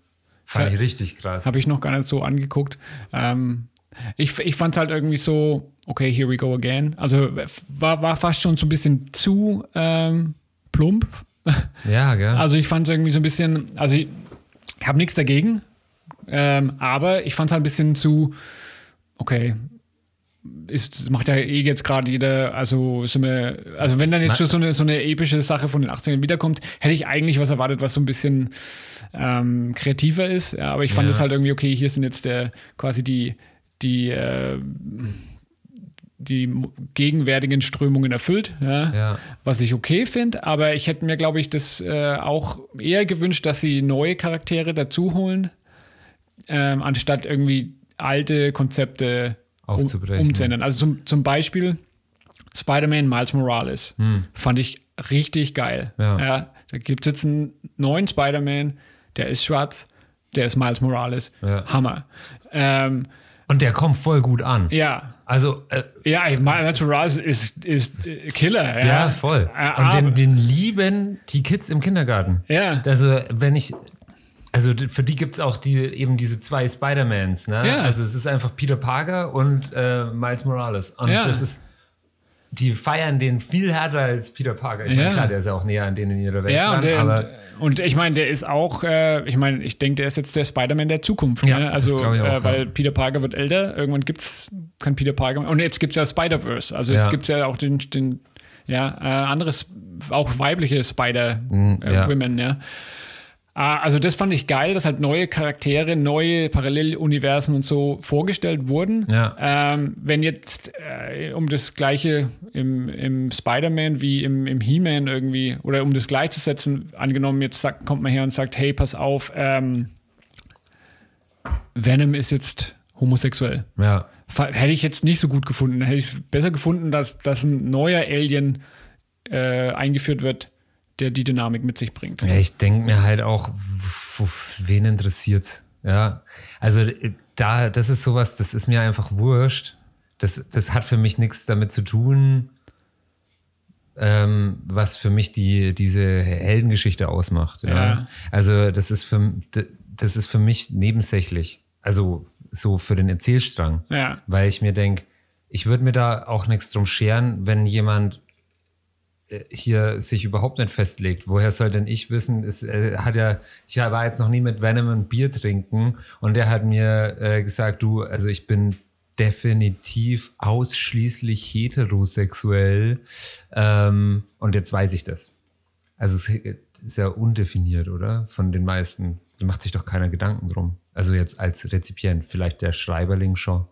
fand ich richtig krass. Habe ich noch gar nicht so angeguckt. Ähm, ich ich fand es halt irgendwie so, okay, here we go again. Also war, war fast schon so ein bisschen zu ähm, plump. ja, gell? Also ich fand es irgendwie so ein bisschen, also ich, ich habe nichts dagegen, ähm, aber ich fand es halt ein bisschen zu, okay, ist, macht ja eh jetzt gerade jeder, also sind wir, also wenn dann jetzt schon so eine, so eine epische Sache von den 80ern wiederkommt, hätte ich eigentlich was erwartet, was so ein bisschen ähm, kreativer ist. Ja, aber ich fand Ja. es halt irgendwie, okay, hier sind jetzt der quasi die, die, äh, die gegenwärtigen Strömungen erfüllt. Ja ja. was ich okay finde, aber ich hätte mir, glaube ich, das äh, auch eher gewünscht, dass sie neue Charaktere dazu holen, ähm, anstatt irgendwie alte Konzepte um, umzuändern. Also zum, zum Beispiel Spider-Man Miles Morales fand ich richtig geil. Hm. Ja. da gibt es jetzt einen neuen Spider-Man, der ist schwarz, der ist Miles Morales. Ja. Hammer. Ähm, Und der kommt voll gut an. ja. Also, äh, Ja, Morales ist, ist Killer. Ja, ja, voll. Und den, den lieben die Kids im Kindergarten. Ja. Also, wenn ich. Also für die gibt es auch die, eben diese zwei Spider-Mans, ne? Ja. Also es ist einfach Peter Parker und äh, Miles Morales. Und Ja. das ist. Die feiern den viel härter als Peter Parker. Ich Ja. meine, klar, der ist ja auch näher an denen in ihrer Welt Ja, dran, und, der, aber und, und ich meine, der ist auch, äh, ich meine, ich denke, der ist jetzt der Spider-Man der Zukunft. Ja, ne? Also, auch, äh, weil ja. Peter Parker wird älter, irgendwann gibt es kein Peter Parker. Und jetzt gibt es ja Spider-Verse. Also jetzt Ja. gibt es ja auch den, den ja, äh, anderes, auch weibliche Spider-Women, Mhm, ja. Also das fand ich geil, dass halt neue Charaktere, neue Paralleluniversen und so vorgestellt wurden. Ja. Ähm, wenn jetzt äh, um das gleiche im, im Spider-Man wie im, im He-Man irgendwie, oder um das gleichzusetzen, angenommen, jetzt sagt, kommt man her und sagt, hey, pass auf, ähm, Venom ist jetzt homosexuell. ja. Hätte ich jetzt nicht so gut gefunden. Hätte ich es besser gefunden, dass, dass ein neuer Alien äh, eingeführt wird, der die Dynamik mit sich bringt. Ja, ich denke mir halt auch, wen interessiert's? Ja, also äh, da, das ist sowas, das ist mir einfach wurscht. Das, das hat für mich nichts damit zu tun, ähm, was für mich die, diese Heldengeschichte ausmacht. Ja. Ja. Also das ist für, das ist für mich nebensächlich. Also so für den Erzählstrang. Ja. Weil ich mir denke, ich würde mir da auch nichts drum scheren, wenn jemand hier sich überhaupt nicht festlegt. Woher soll denn ich wissen? Es äh, hat ja, ich war jetzt noch nie mit Venom ein Bier trinken und der hat mir äh, gesagt, du, also ich bin definitiv ausschließlich heterosexuell ähm, und jetzt weiß ich das. Also es ist ja undefiniert, oder? Von den meisten. Da macht sich doch keiner Gedanken drum. Also jetzt als Rezipient, vielleicht der Schreiberling schon.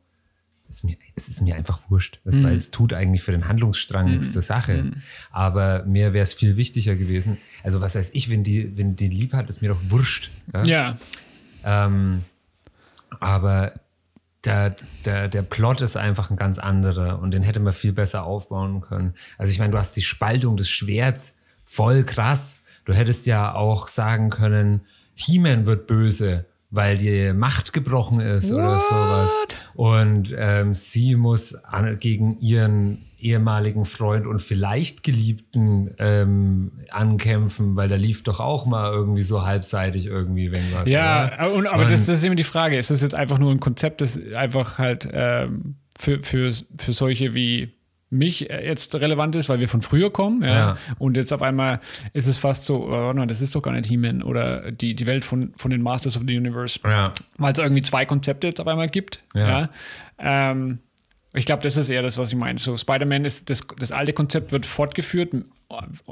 Ist mir, es ist mir einfach wurscht. Das, Weil es tut eigentlich für den Handlungsstrang nichts zur Sache. Aber mir wäre es viel wichtiger gewesen. Also was weiß ich, wenn die, wenn die lieb hat, ist mir doch wurscht. Ja. Ja, Ähm, aber der, der, der Plot ist einfach ein ganz anderer und den hätte man viel besser aufbauen können. Also ich meine, du hast die Spaltung des Schwerts voll krass. Du hättest ja auch sagen können, He-Man wird böse, weil die Macht gebrochen ist oder sowas. Und ähm, sie muss an, gegen ihren ehemaligen Freund und vielleicht Geliebten ähm, ankämpfen, weil da lief doch auch mal irgendwie so halbseitig irgendwie irgendwas. ja, oder? und, aber das, Und- das ist immer die Frage. Ist das jetzt einfach nur ein Konzept, das einfach halt ähm, für, für, für solche wie mich äh, jetzt relevant ist, weil wir von früher kommen, ja. Ja. Und jetzt auf einmal ist es fast so, oh nein, das ist doch gar nicht He-Man oder die, die Welt von, von den Masters of the Universe. Ja. weil es irgendwie zwei Konzepte jetzt auf einmal gibt. Ja. Ja. Ähm, ich glaube, das ist eher das, was ich meine. So, Spider-Man ist, das, das alte Konzept wird fortgeführt,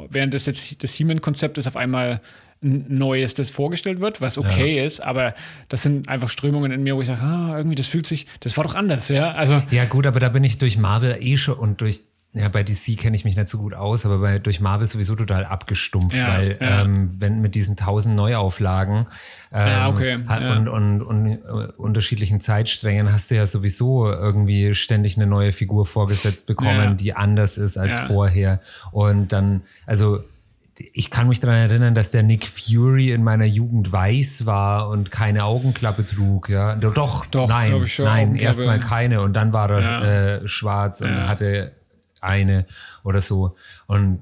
während das jetzt das He-Man-Konzept ist auf einmal ein neues, das vorgestellt wird, was okay ist, aber das sind einfach Strömungen in mir, wo ich sage, ah, irgendwie, das fühlt sich, das war doch anders, ja. Also, Ja, gut, aber da bin ich durch Marvel eh schon und durch, ja, bei DC kenne ich mich nicht so gut aus, aber bei, durch Marvel sowieso total abgestumpft, Ja, weil ja. Ähm, wenn mit diesen tausend Neuauflagen ähm, Ja, okay, hat- ja. und, und, und äh, unterschiedlichen Zeitsträngen hast du ja sowieso irgendwie ständig eine neue Figur vorgesetzt bekommen, Ja. die anders ist als Ja. vorher. Und dann, also ich kann mich daran erinnern, dass der Nick Fury in meiner Jugend weiß war und keine Augenklappe trug. Ja, doch, Doch, nein, nein, erstmal keine und dann war er Ja. äh, schwarz und Ja. hatte eine oder so. Und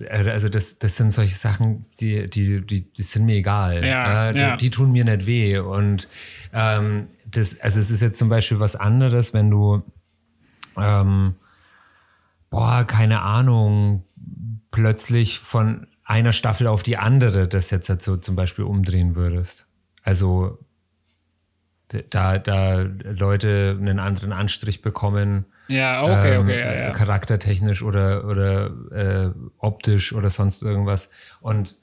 äh, also das, das sind solche Sachen, die, die, die, die sind mir egal. Ja, Äh, die, ja. die tun mir nicht weh. Und ähm, das, also es ist jetzt zum Beispiel was anderes, wenn du ähm, boah, keine Ahnung, plötzlich von einer Staffel auf die andere das jetzt so zum Beispiel umdrehen würdest. Also da, da Leute einen anderen Anstrich bekommen, ja, okay, ähm, okay, ja, ja. charaktertechnisch oder, oder äh, optisch oder sonst irgendwas. Und,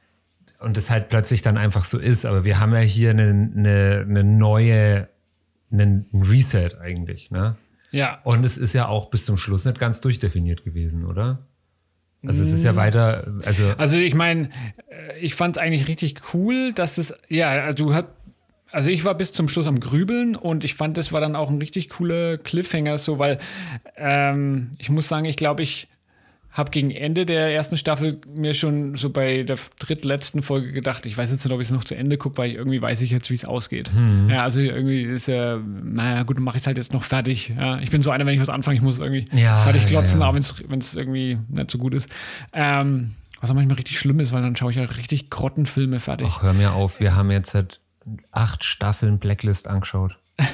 und das halt plötzlich dann einfach so ist. Aber wir haben ja hier eine, eine, eine neue, einen Reset eigentlich. Ne? Ja, Und es ist ja auch bis zum Schluss nicht ganz durchdefiniert gewesen, oder? Also es ist ja weiter, also Also ich meine, ich fand es eigentlich richtig cool, dass das, ja, also du hat, also ich war bis zum Schluss am Grübeln und ich fand, das war dann auch ein richtig cooler Cliffhanger, so weil ähm, ich muss sagen, ich glaube, ich habe gegen Ende der ersten Staffel mir schon so bei der drittletzten Folge gedacht, ich weiß jetzt nicht, ob ich es noch zu Ende gucke, weil irgendwie weiß ich jetzt, wie es ausgeht. Hm. Ja, also irgendwie ist ja, naja, gut, dann mache ich es halt jetzt noch fertig. Ja, ich bin so einer, wenn ich was anfange, ich muss irgendwie Ja, fertig ja, klotzen, ja. aber wenn es irgendwie nicht so gut ist. Ähm, was auch manchmal richtig schlimm ist, weil dann schaue ich ja richtig Grottenfilme fertig. Ach, hör mir auf, wir haben jetzt halt acht Staffeln Blacklist angeschaut.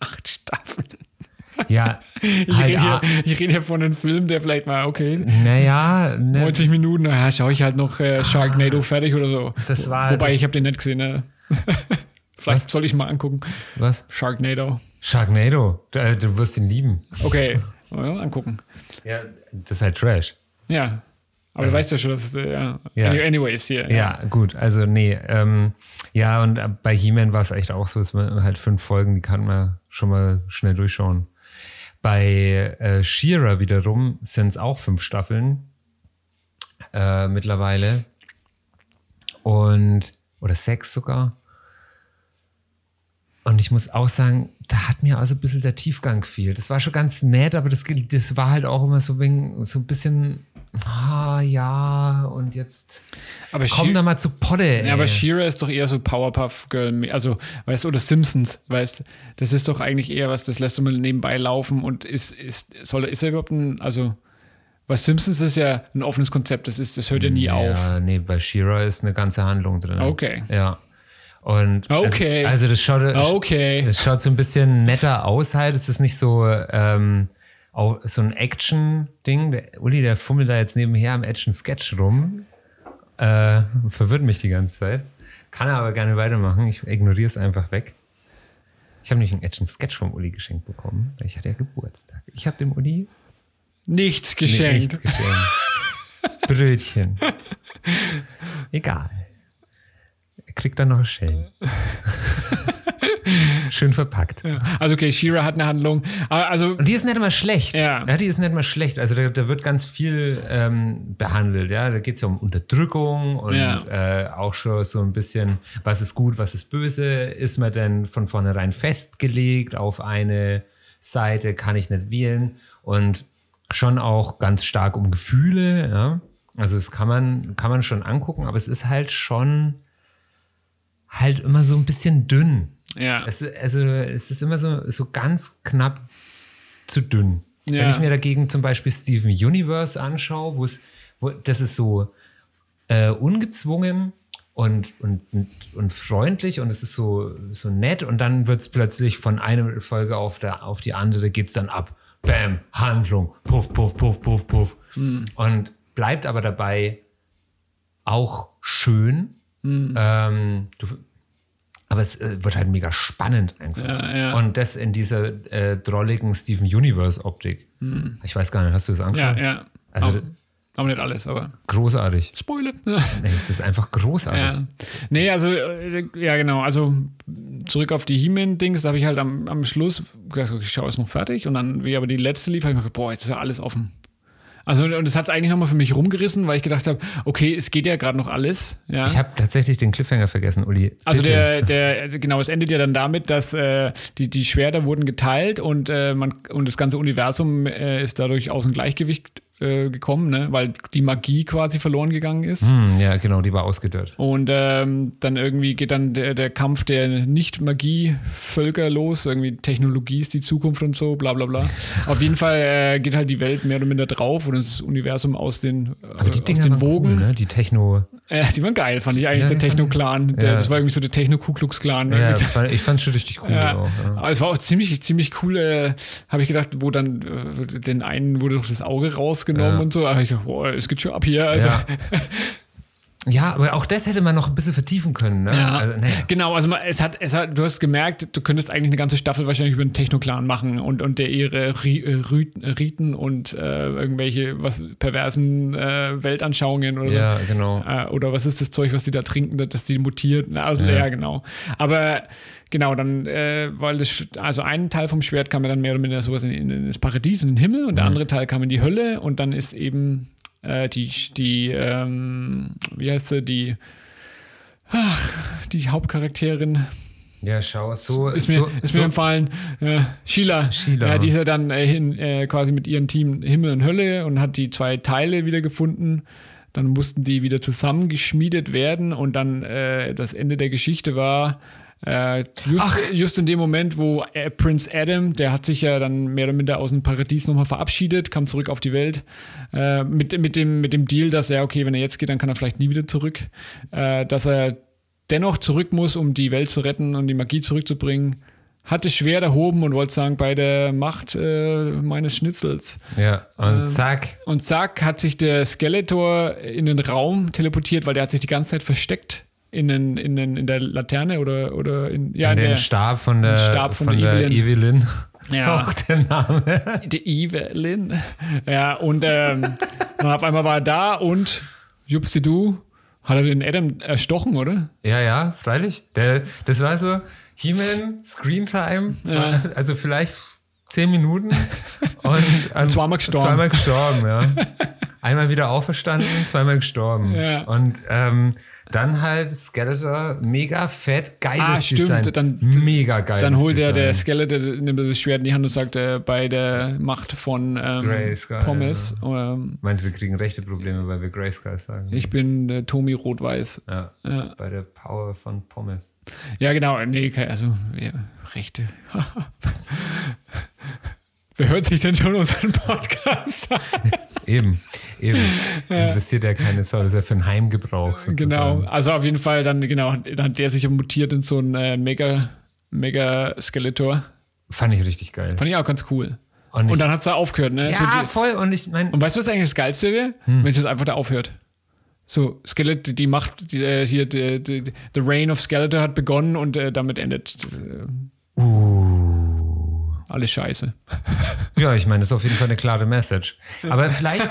Acht Staffeln. Ja, Ich halt, rede ah, hier, ich rede hier von einem Film, der vielleicht mal, okay, naja, ne, 90 Minuten, naja, schaue ich halt noch äh, Sharknado fertig oder so. das war, Wobei, das, ich habe den nicht gesehen. Ne? Vielleicht soll ich mal angucken. was? Sharknado. Sharknado, du, du wirst ihn lieben. Okay, ja, angucken. Ja, das ist halt Trash. Ja. Aber du weißt ja schon, dass äh, ja. Ja. Anyways, hier. Ja, gut, also nee, ähm, ja, und äh, bei He-Man war es echt auch so, dass man halt fünf Folgen, die kann man schon mal schnell durchschauen. Bei äh, She-Ra wiederum sind es auch fünf Staffeln äh, mittlerweile. Und, oder sechs sogar. Und ich muss auch sagen, da hat mir also ein bisschen der Tiefgang gefehlt. Das war schon ganz nett, aber das, das war halt auch immer so, wegen, so ein bisschen, ah ja, und jetzt Aber komm She- da mal zu Podde. Ja, aber She-Ra ist doch eher so Powerpuff Girl, also, weißt du, oder Simpsons, weißt das ist doch eigentlich eher was, das lässt du mal nebenbei laufen und ist, ist, soll, ist er überhaupt ein, also, was Simpsons ist ja ein offenes Konzept, das ist, das hört ja nie auf. Ja, nee, bei She-Ra ist eine ganze Handlung drin. Okay. Ja. Und Okay. Also, also das schaut, Okay. es schaut so ein bisschen netter aus halt. Es ist nicht so, ähm, auch so ein Action-Ding. Der Uli, der fummelt da jetzt nebenher am Action-Sketch rum. Äh, verwirrt mich die ganze Zeit. Kann er aber gerne weitermachen. Ich ignoriere es einfach weg. Ich habe nämlich einen Action-Sketch vom Uli geschenkt bekommen. weil Ich hatte ja Geburtstag. Ich habe dem Uli Nichts geschenkt. Nichts geschenkt. Brötchen. Egal. Er kriegt dann noch ein Schellen. Schön verpackt. Also okay, She-Ra hat eine Handlung. Also Und die ist nicht immer schlecht. Ja. die ist nicht immer schlecht. Also da, da wird ganz viel ähm, behandelt. Ja, da geht es ja um Unterdrückung und Ja. äh, auch schon so ein bisschen, was ist gut, was ist böse. Ist man denn von vornherein festgelegt auf eine Seite? Kann ich nicht wählen? Und schon auch ganz stark um Gefühle. Ja? Also das kann man, kann man schon angucken, aber es ist halt schon halt immer so ein bisschen dünn. Ja. Es, also es ist immer so, so ganz knapp zu dünn. Ja. Wenn ich mir dagegen zum Beispiel Steven Universe anschaue, wo es, wo, das ist so äh, ungezwungen und, und, und, und freundlich und es ist so, so nett und dann wird es plötzlich von einer Folge auf, der, auf die andere geht es dann ab. Bam, Handlung, puff, puff, puff, puff, puff. Hm. Und bleibt aber dabei auch schön. Hm. Ähm, du, aber es äh, wird halt mega spannend einfach. Ja, ja. Und das in dieser äh, drolligen Steven Universe-Optik. Ich weiß gar nicht, hast du das Hm. ja, angeschaut? ja. Also aber, aber nicht alles, aber großartig. Spoiler. Nee, es ist einfach großartig. Ja. Nee, also, äh, ja, genau. Also, zurück auf die He-Man-Dings, da habe ich halt am, am Schluss gesagt, ich schaue es noch fertig. Und dann, wie aber die letzte lief, habe ich mir gedacht, boah, jetzt ist ja alles offen. Also, und das hat es eigentlich nochmal für mich rumgerissen, weil ich gedacht habe, okay, es geht ja gerade noch alles. Ja. Ich habe tatsächlich den Cliffhanger vergessen, Uli. Also Bitte. der, der, genau, es endet ja dann damit, dass äh, die, die Schwerter wurden geteilt und, äh, man, und das ganze Universum äh, ist dadurch aus dem Gleichgewicht äh, gekommen, ne? weil die Magie quasi verloren gegangen ist. Hm, ja, genau, die war ausgedörrt. Und ähm, dann irgendwie geht dann der, der Kampf der Nicht-Magie-Völker los. Irgendwie Technologie ist die Zukunft und so, bla bla bla. Auf jeden Fall äh, geht halt die Welt mehr oder minder drauf und das Universum aus den, äh, Aber die aus Dinger den Wogen. cool, ne? Die Techno. äh, die waren geil, fand ich eigentlich, Ja, der Techno-Clan. Der- Ja. Das war irgendwie so der Techno-Ku-Klux-Clan. Ja, Irgendwie. fand- ich fand es schon richtig cool. Ja, Auch, ja. aber es war auch ziemlich, ziemlich cool, äh, habe ich gedacht, wo dann äh, den einen wurde doch das Auge rausgenommen Ja. und so. Ich boah, es geht schon ab hier. Also, Ja. ja, aber auch das hätte man noch ein bisschen vertiefen können. Ne? Ja, Also, naja. genau. Also es hat, es hat, du hast gemerkt, du könntest eigentlich eine ganze Staffel wahrscheinlich über den Techno-Clan machen und, und der ihre äh, Rü- Riten und äh, irgendwelche was perversen äh, Weltanschauungen oder so. ja, genau. Äh, oder was ist das Zeug, was die da trinken, dass die mutiert? Also, ja. Ja. genau. Aber genau, dann, äh, weil das, also ein Teil vom Schwert kam ja dann mehr oder minder sowas in, in das Paradies, in den Himmel, und der andere Teil kam in die Hölle und dann ist eben äh, die, die ähm, wie heißt sie, die, ach, die Hauptcharakterin, Ja, schau, so ist mir, so, ist so, mir empfallen. Äh, Sheila, Sheila. Ja, die ist ja dann äh, hin, äh, quasi mit ihrem Team Himmel und Hölle und hat die zwei Teile wieder gefunden. Dann mussten die wieder zusammengeschmiedet werden und dann äh, das Ende der Geschichte war, äh, just, just in dem Moment, wo äh, Prince Adam, der hat sich ja dann mehr oder minder aus dem Paradies nochmal verabschiedet, kam zurück auf die Welt, äh, mit, mit, dem, mit dem Deal, dass er, okay, wenn er jetzt geht, dann kann er vielleicht nie wieder zurück, äh, dass er dennoch zurück muss, um die Welt zu retten und die Magie zurückzubringen. Hatte Schwert erhoben und wollte sagen, bei der Macht äh, meines Schnitzels. ja, und Ähm, zack. Und zack, hat sich der Skeletor in den Raum teleportiert, weil der hat sich die ganze Zeit versteckt in, den, in, den, in der Laterne oder, oder in, ja, in in den der, Stab von der, Stab von von der der Evelyn. Evelyn. Ja. Auch der Name. der Evelyn. Ja, und ähm, dann auf einmal war er da und Jupsti-Du hat er den Adam erstochen, oder? Ja, ja, freilich. Der, das war so He-Man, Screentime, Ja. also vielleicht zehn Minuten und an- Zweimal gestorben. Zweimal gestorben, ja. Einmal wieder auferstanden, zweimal gestorben. Ja. Und ähm, dann halt Skeletor, mega fett, geiles Ah, stimmt, Design. dann- mega geil. Dann holt er der Skeletor, nimmt das Schwert in die Hand und sagt, äh, bei der Macht von ähm, Grayskull, Pommes, ähm, Meinst du, wir kriegen rechte Probleme, weil wir Grayskull sagen? ich bin äh, Tommy Rot-Weiß. ja. Ja. Bei der Power von Pommes. Ja, genau. Nee, also, ja, Rechte. Wer hört sich denn schon unseren Podcast an? Eben, eben. Interessiert ja keine Sau, das ist ja für einen Heimgebrauch sozusagen. Genau. Also auf jeden Fall dann, genau, dann hat der sich mutiert in so einen äh, Mega, Mega Skeletor. Fand ich richtig geil. Fand ich auch ganz cool. Und, Und dann hat es da aufgehört, ne? So ja, die, voll. Und ich meine, und weißt du, was eigentlich das Geilste wäre? Hm. Wenn es jetzt einfach da aufhört. So, Skelett, die Macht, die, äh, hier, die, die, The Reign of Skeletor hat begonnen und äh, damit endet. Äh, Uh. Alles scheiße. ja, ich meine, das ist auf jeden Fall eine klare Message. Aber vielleicht,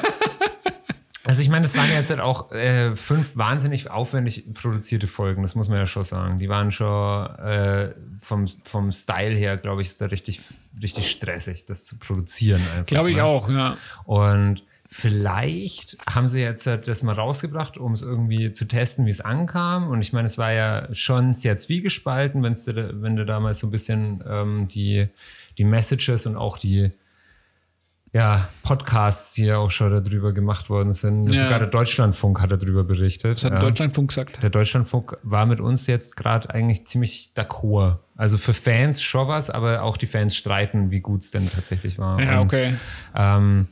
also ich meine, das waren ja jetzt halt auch äh, fünf wahnsinnig aufwendig produzierte Folgen, das muss man ja schon sagen. Die waren schon äh, vom, vom Style her, glaube ich, ist da richtig, richtig stressig, das zu produzieren. Glaube ich ne? auch, ja. Und vielleicht haben sie jetzt halt das mal rausgebracht, um es irgendwie zu testen, wie es ankam. Und ich meine, es war ja schon sehr zwiegespalten, wenn's wenn du damals so ein bisschen ähm, die, die Messages und auch die ja, Podcasts, die ja auch schon darüber gemacht worden sind. Ja. Sogar der Deutschlandfunk hat darüber berichtet. Das hat ja. Deutschlandfunk gesagt. Der Deutschlandfunk war mit uns jetzt gerade eigentlich ziemlich d'accord. Also für Fans schon was, aber auch die Fans streiten, wie gut es denn tatsächlich war. Ja, Und, okay. Ähm,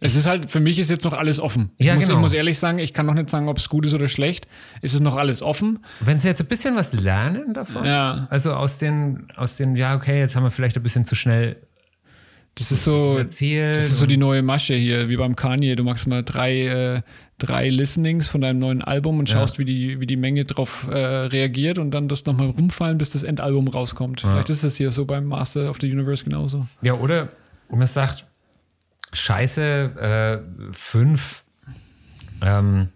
Es ist halt, für mich ist jetzt noch alles offen. Ja, ich, muss, genau. ich muss ehrlich sagen, ich kann noch nicht sagen, ob es gut ist oder schlecht. Es ist noch alles offen. Wenn sie jetzt ein bisschen was lernen davon, Ja. also aus den, aus den, ja, okay, jetzt haben wir vielleicht ein bisschen zu schnell Das ist so, erzählt. das ist so die neue Masche hier, wie beim Kanye. Du machst mal drei, äh, drei Listenings von deinem neuen Album und schaust, wie, die, wie die Menge drauf äh, reagiert und dann das nochmal rumfallen, bis das Endalbum rauskommt. Vielleicht ist das hier so beim Master of the Universe genauso. ja, oder man sagt, scheiße, äh, fünf, ähm,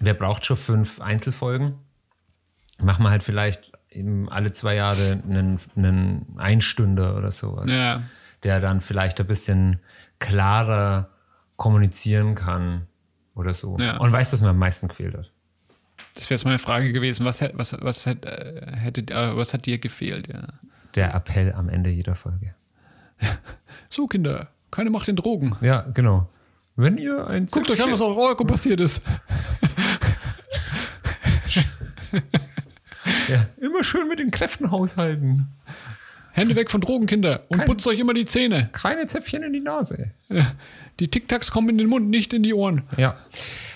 wer braucht schon fünf Einzelfolgen? Machen wir halt vielleicht eben alle zwei Jahre einen, einen Einstünder oder sowas. Ja. der dann vielleicht ein bisschen klarer kommunizieren kann oder so. Ja. Und weiß, dass mir am meisten gefehlt hat. Das wäre jetzt meine Frage gewesen. Was, was, was, hätt, äh, hätte, äh, was hat dir gefehlt? Ja. Der Appell am Ende jeder Folge. So, Kinder, keine Macht den Drogen. Ja, genau. Wenn ihr ein Guckt euch an, was auf Euro passiert ist. ja, immer schön mit den Kräften haushalten. Hände weg von Drogen, Kinder. Und Kein- putzt euch immer die Zähne. Keine Zäpfchen in die Nase. Die Tic-Tacs kommen in den Mund, nicht in die Ohren. Ja.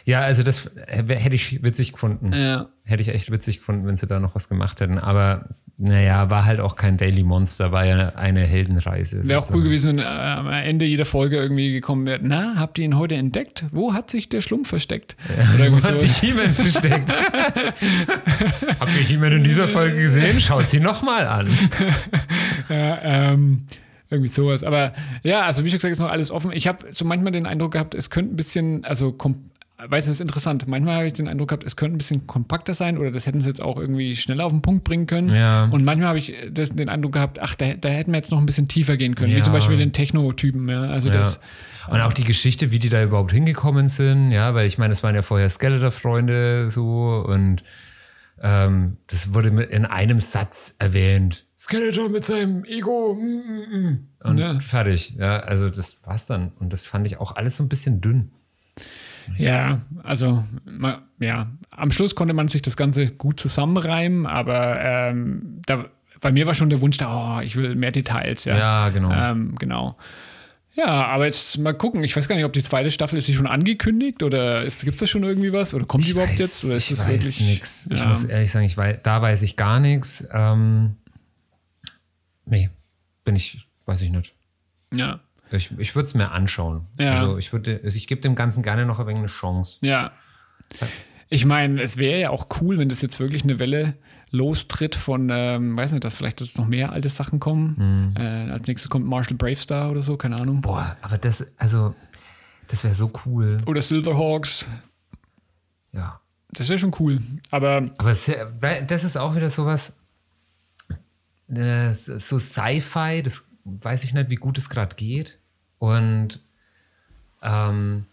Ja, also das hätte ich witzig gefunden. Ja. Hätte ich echt witzig gefunden, wenn sie da noch was gemacht hätten. Aber naja, war halt auch kein Daily Monster, war ja eine Heldenreise. Wäre auch cool gewesen, wenn äh, am Ende jeder Folge irgendwie gekommen wäre. Na, habt ihr ihn heute entdeckt? Wo hat sich der Schlumpf versteckt? Oder Wo irgendwie hat so. sich He-Man versteckt? Habt ihr He-Man in dieser Folge gesehen? Schaut sie nochmal an. Ja, ähm, irgendwie sowas. Aber ja, also wie schon gesagt, ist noch alles offen. Ich habe so manchmal den Eindruck gehabt, es könnte ein bisschen, also kom- weiß nicht, ist interessant. Manchmal habe ich den Eindruck gehabt, es könnte ein bisschen kompakter sein oder das hätten sie jetzt auch irgendwie schneller auf den Punkt bringen können. Ja. Und manchmal habe ich das, den Eindruck gehabt, ach, da, da hätten wir jetzt noch ein bisschen tiefer gehen können. Wie Ja. zum Beispiel den Techno-Typen. Ja. Also das. Und auch die Geschichte, wie die da überhaupt hingekommen sind, ja, weil ich meine, es waren ja vorher Skeletor-Freunde so und Ähm, das wurde in einem Satz erwähnt. Skeletor mit seinem Ego. mm, mm, mm. Und fertig. Ja, also das war's dann. Und das fand ich auch alles so ein bisschen dünn. Ja, also ja, am Schluss konnte man sich das Ganze gut zusammenreimen, aber ähm, da, bei mir war schon der Wunsch da, oh, ich will mehr Details. Ja, Ja, genau. Ähm, genau. Ja, aber jetzt mal gucken. Ich weiß gar nicht, ob die zweite Staffel ist die schon angekündigt oder gibt es da schon irgendwie was oder kommt die überhaupt weiß, jetzt? Oder ist ich das weiß nichts. Ich Ja. muss ehrlich sagen, ich weiß, da weiß ich gar nichts. Ähm, nee, bin ich, weiß ich nicht. Ja, Ich, ich würde es mir anschauen. Ja. Also ich würde, also ich gebe dem Ganzen gerne noch ein wenig eine Chance. ja. Ich meine, es wäre ja auch cool, wenn das jetzt wirklich eine Welle lostritt von, ähm, weiß nicht, dass vielleicht jetzt noch mehr alte Sachen kommen. Äh, als nächstes kommt Marshall Bravestar oder so, keine Ahnung. Mhm. Boah, aber das, also, das wäre so cool. Oder Silverhawks. Ja. Das wäre schon cool. Aber Aber weil das ist auch wieder sowas, äh, so Sci-Fi, das weiß ich nicht, wie gut es gerade geht. Und ähm,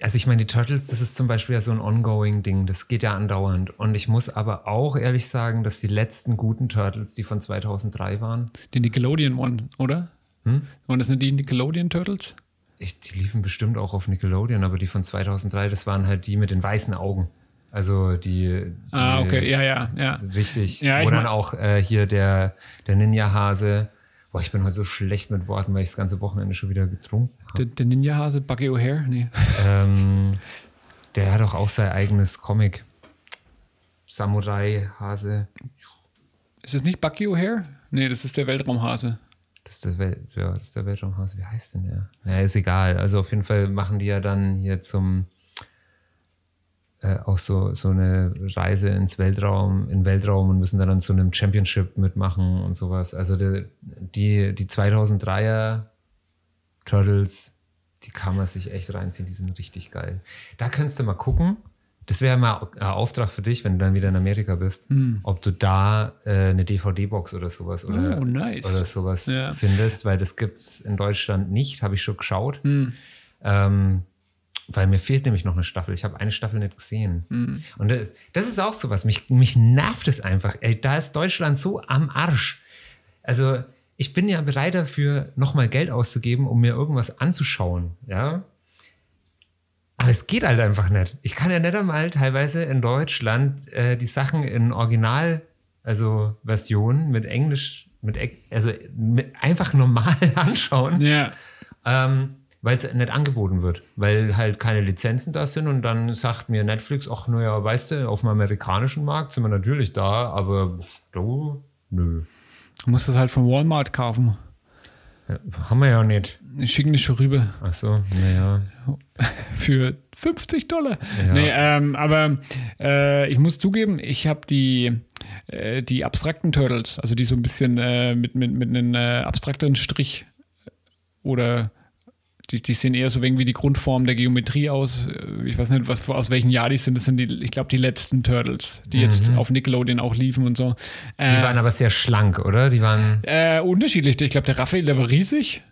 also ich meine, die Turtles, das ist zum Beispiel ja so ein ongoing Ding, das geht ja andauernd. Und ich muss aber auch ehrlich sagen, dass die letzten guten Turtles, die von 2003 waren, die Nickelodeon One, oder? Hm? Waren das nicht die Nickelodeon Turtles? ich, die liefen bestimmt auch auf Nickelodeon, aber die von 2003, das waren halt die mit den weißen Augen. Also die, die Ah, okay, ja, ja, ja. Richtig. Ja, Wo dann auch äh, hier der, der Ninja-Hase. Boah, ich bin heute so schlecht mit Worten, weil ich das ganze Wochenende schon wieder getrunken habe. Der, der Ninja-Hase, Bucky O'Hare? Nee. ähm, der hat doch auch sein eigenes Comic. Samurai-Hase. Ist das nicht Bucky O'Hare? Nee, das ist der Weltraumhase. Das ist der, Wel ja, das ist der Weltraumhase. Wie heißt denn der? Naja, ist egal. Also auf jeden Fall machen die ja dann hier zum äh, auch so, so eine Reise ins Weltraum, in Weltraum und müssen dann zu einem Championship mitmachen und sowas. Also die, die, die 2003er Turtles, die kann man sich echt reinziehen, die sind richtig geil. Da könntest du mal gucken. Das wäre mal ein Auftrag für dich, wenn du dann wieder in Amerika bist, ob du da äh, eine DVD-Box oder sowas oder, Oh, nice. oder sowas Ja. findest, weil das gibt es in Deutschland nicht, habe ich schon geschaut. Ähm, weil mir fehlt nämlich noch eine Staffel. Ich habe eine Staffel nicht gesehen. Und das, das ist auch sowas. Mich, mich nervt es einfach. Ey, da ist Deutschland so am Arsch. Also, ich bin ja bereit dafür, nochmal Geld auszugeben, um mir irgendwas anzuschauen. Ja. Aber es geht halt einfach nicht. Ich kann ja nicht einmal teilweise in Deutschland äh, die Sachen in Original, also Version mit Englisch, mit, also mit einfach normal anschauen Ja. ähm, weil es nicht angeboten wird, weil halt keine Lizenzen da sind und dann sagt mir Netflix, ach naja, weißt du, auf dem amerikanischen Markt sind wir natürlich da, aber du, nö. Du musst das halt von Walmart kaufen. Ja, haben wir ja nicht. Schicken das schon rüber. Ach so, naja. für 50 Dollar. Ja. Nee, ähm, aber äh, ich muss zugeben, ich habe die, äh, die abstrakten Turtles, also die so ein bisschen äh, mit, mit, mit einem äh, abstrakteren Strich oder die, die sehen eher so irgendwie die Grundform der Geometrie aus. Äh, Ich weiß nicht, was, aus welchem Jahr die sind. Das sind die, ich glaube, die letzten Turtles, die jetzt auf Nickelodeon auch liefen und so. Mhm. Die Äh, waren aber sehr schlank, oder? Die waren. äh, unterschiedlich. Ich glaube, der Raphael, der war riesig.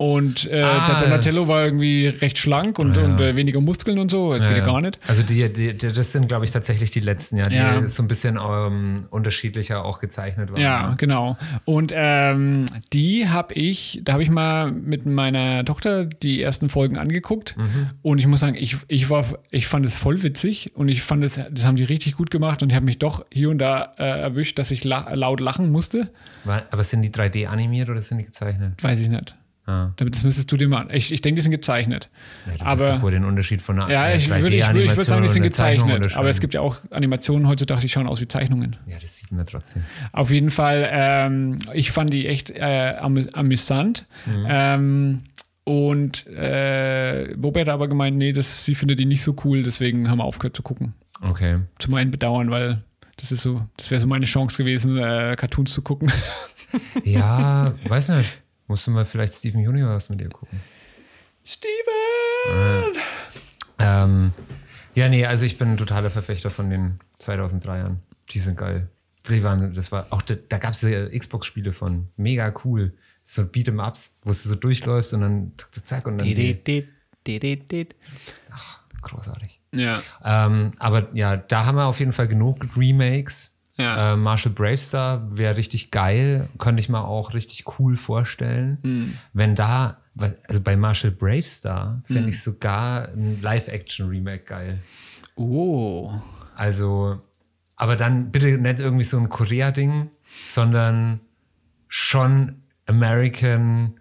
Und äh, Ah. der Donatello war irgendwie recht schlank und, Ja. und äh, weniger Muskeln und so. Das geht ja gar nicht. Also die, die, das sind, glaube ich, tatsächlich die letzten, ja, die Ja. so ein bisschen ähm, unterschiedlicher auch gezeichnet waren. Ja, genau. Und ähm, die habe ich, da habe ich mal mit meiner Tochter die ersten Folgen angeguckt. Mhm. Und ich muss sagen, ich, ich, war, ich fand es voll witzig und ich fand es, das haben die richtig gut gemacht und ich habe mich doch hier und da äh, erwischt, dass ich la laut lachen musste. Aber sind die 3D animiert oder sind die gezeichnet? Weiß ich nicht. Ah. Damit- Das müsstest du dir mal. Ich, ich denke, die sind gezeichnet. Ja, du Aber- doch wohl den Unterschied von einer Ja, ich würde ich, ich würd sagen, die sind gezeichnet. Aber es gibt ja auch Animationen heutzutage, die schauen aus wie Zeichnungen. Ja, das sieht man trotzdem. Auf jeden Fall, ähm, ich fand die echt äh, amü amüsant. Mhm. Ähm, und äh, Bob hat aber gemeint, nee, das, sie findet die nicht so cool, deswegen haben wir aufgehört zu gucken. Okay. Zu meinem Bedauern, weil das ist so, das wäre so meine Chance gewesen, äh, Cartoons zu gucken. Ja, weiß nicht. Musst du mal vielleicht Steven Universe mit dir gucken. Steven! Ähm, ja, nee, also ich bin ein totaler Verfechter von den 2003ern. Die sind geil. Die waren, das war auch, da, da gab es ja Xbox-Spiele von. Mega cool. So Beat'em-Ups, wo du so durchläufst und dann zack, zack, zack und dann. Die, großartig. Ja. Ähm, aber ja, da haben wir auf jeden Fall genug Remakes. Ja. Äh, Marshall Bravestar wäre richtig geil, könnte ich mir auch richtig cool vorstellen. Mhm. Wenn da, also bei Marshall Bravestar fände Mhm. ich sogar ein Live-Action-Remake geil. Oh. Also, aber dann bitte nicht irgendwie so ein Korea-Ding, sondern schon American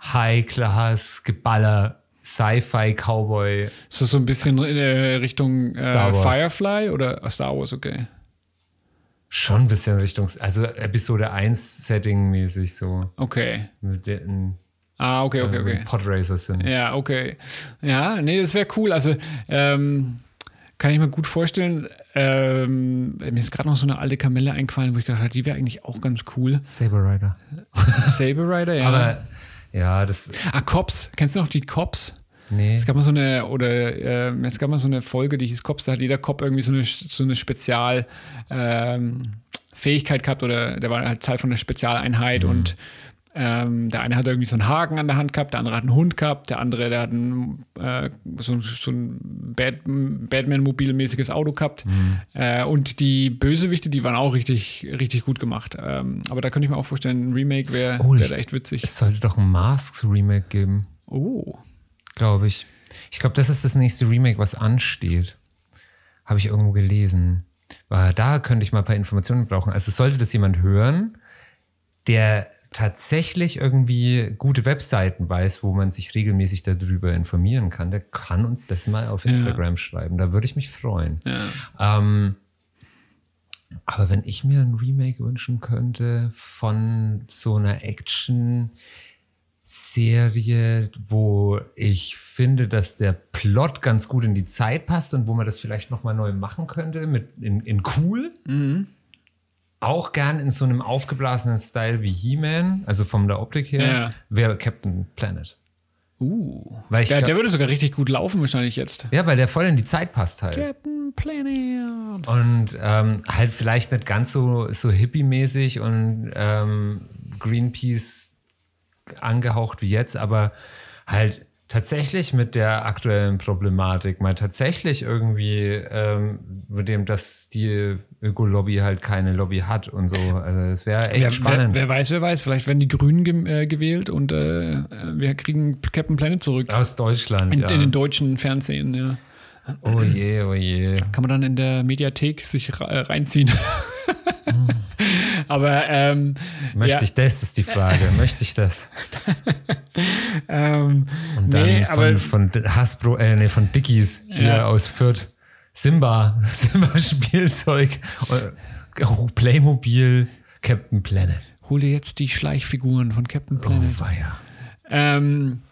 High-Class, Geballer, Sci-Fi-Cowboy. So, so ein bisschen in Richtung äh. Firefly oder äh, Star Wars, okay. Schon ein bisschen Richtung, also Episode 1 Setting-mäßig so. Okay. Mit den Ah, okay, okay, äh, okay. mit Podracers sind. Ja, okay. Ja, nee, das wäre cool. Also, ähm, kann ich mir gut vorstellen. Ähm, mir ist gerade noch so eine alte Kamelle eingefallen, wo ich gedacht habe, die wäre eigentlich auch ganz cool. Saber Rider. Saber Rider, ja. Aber ja, das. ah, Cops. Kennst du noch die Cops? Nee. Es gab mal so eine, oder äh, es gab mal so eine Folge, die hieß Cops, da hat jeder Cop irgendwie so eine, so eine Spezial ähm, Fähigkeit gehabt oder der war halt Teil von einer Spezialeinheit und ähm, der eine hat irgendwie so einen Haken an der Hand gehabt, der andere hat einen Hund gehabt, der andere, der hat ein, äh, so, so ein Bad, Batman-mobilmäßiges Auto gehabt. Äh, und die Bösewichte, die waren auch richtig, richtig gut gemacht. Ähm, aber da könnte ich mir auch vorstellen, ein Remake wäre Oh, wär echt witzig. Es sollte doch ein Masks-Remake geben, Oh. Glaube ich. Ich glaube, das ist das nächste Remake, was ansteht. Habe ich irgendwo gelesen. Weil da könnte ich mal ein paar Informationen brauchen. Also sollte das jemand hören, der tatsächlich irgendwie gute Webseiten weiß, wo man sich regelmäßig darüber informieren kann, der kann uns das mal auf Instagram schreiben. Da würde ich mich freuen. Ähm, aber wenn ich mir ein Remake wünschen könnte von so einer Action-Serie, wo ich finde, dass der Plot ganz gut in die Zeit passt und wo man das vielleicht nochmal neu machen könnte, mit in, in cool. Auch gern in so einem aufgeblasenen Style wie He-Man, also von der Optik her, Ja. wäre Captain Planet. Uh. Weil ich der, glaub- der würde sogar richtig gut laufen, wahrscheinlich jetzt. Ja, weil der voll in die Zeit passt halt. Captain Planet. Und ähm, halt vielleicht nicht ganz so, so hippie-mäßig und ähm, Greenpeace angehaucht wie jetzt, aber halt tatsächlich mit der aktuellen Problematik, mal tatsächlich irgendwie ähm, mit dem, dass die Ökolobby halt keine Lobby hat und so. Also es wäre echt Wer, wer, spannend. wer weiß, wer weiß. Vielleicht werden die Grünen ge äh, gewählt und äh, wir kriegen Captain Planet zurück. Aus Deutschland, In, ja. in den deutschen Fernsehen, ja. oh je, oh je. Kann man dann in der Mediathek sich äh, reinziehen. Aber ähm, Möchte ja, ich das, ist die Frage. Möchte ich das? ähm, Und dann nee, von, von Hasbro, äh, nee, von Dickies hier Ja. aus Fürth. Simba, Simba Spielzeug, oh, Playmobil, Captain Planet. hol dir jetzt die Schleichfiguren von Captain Planet. Oh weia. Ähm,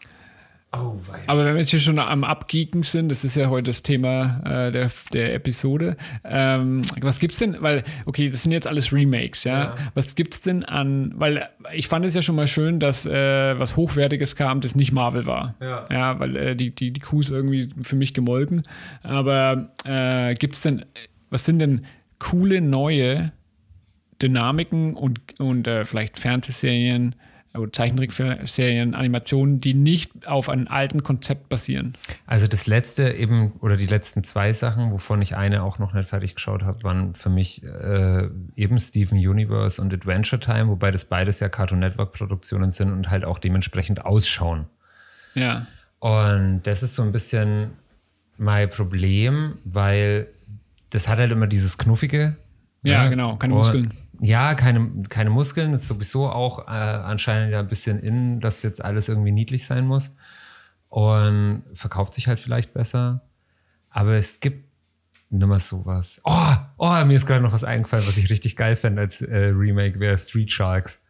Oh. Aber wenn wir jetzt hier schon am Abgeeken sind, das ist ja heute das Thema äh, der, der Episode. Ähm, was gibt's denn? Weil, okay, das sind jetzt alles Remakes, ja. Was gibt's denn an? Weil ich fand es ja schon mal schön, dass äh, was Hochwertiges kam, das nicht Marvel war. Ja. Ja, weil äh, die, die, die Kuh ist irgendwie für mich gemolken. Aber äh, gibt's denn, was sind denn coole neue Dynamiken und, und äh, vielleicht Fernsehserien oder Zeichentrickserien, Animationen, die nicht auf einem alten Konzept basieren. Also das letzte eben, oder die letzten zwei Sachen, wovon ich eine auch noch nicht fertig geschaut habe, waren für mich äh, eben Steven Universe und Adventure Time, wobei das beides ja Cartoon Network Produktionen sind und halt auch dementsprechend ausschauen. Ja. Und das ist so ein bisschen mein Problem, weil das hat halt immer dieses Knuffige. Ja, ne? genau, keine Muskeln. Ja, keine, keine Muskeln. Das ist sowieso auch äh, anscheinend ja ein bisschen in, dass jetzt alles irgendwie niedlich sein muss. Und verkauft sich halt vielleicht besser. Aber es gibt nimmer sowas. Oh, oh, mir ist gerade noch was eingefallen, was ich richtig geil fände als äh, Remake, wäre Street Sharks.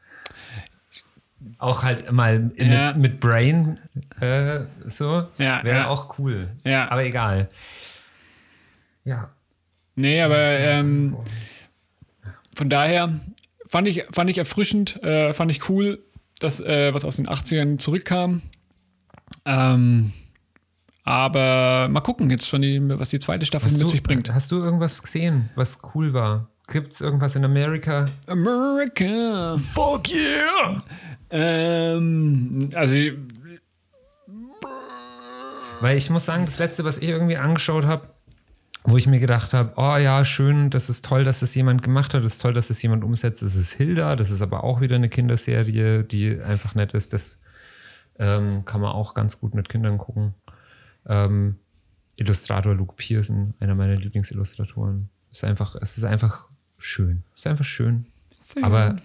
Auch halt mal in, Ja. mit, mit Brain äh, so. Ja, wäre ja. auch cool. Ja. Aber egal. Ja. Nee, aber ähm, von daher fand ich, fand ich erfrischend, äh, fand ich cool, dass äh, was aus den 80ern zurückkam. Ähm, aber mal gucken jetzt, von die, was die zweite Staffel Hast mit du, sich bringt. hast du irgendwas gesehen, was cool war? Gibt es irgendwas in Amerika? America. Fuck yeah! Ähm, also Weil ich muss sagen, das letzte, was ich irgendwie angeschaut habe, wo ich mir gedacht habe, oh ja, schön, das ist toll, dass das jemand gemacht hat, das ist toll, dass das jemand umsetzt. Das ist Hilda, das ist aber auch wieder eine Kinderserie, die einfach nett ist. Das ähm, kann man auch ganz gut mit Kindern gucken. Ähm, Illustrator Luke Pearson, einer meiner Lieblingsillustratoren. Ist einfach, es ist einfach schön. Ist einfach schön. Aber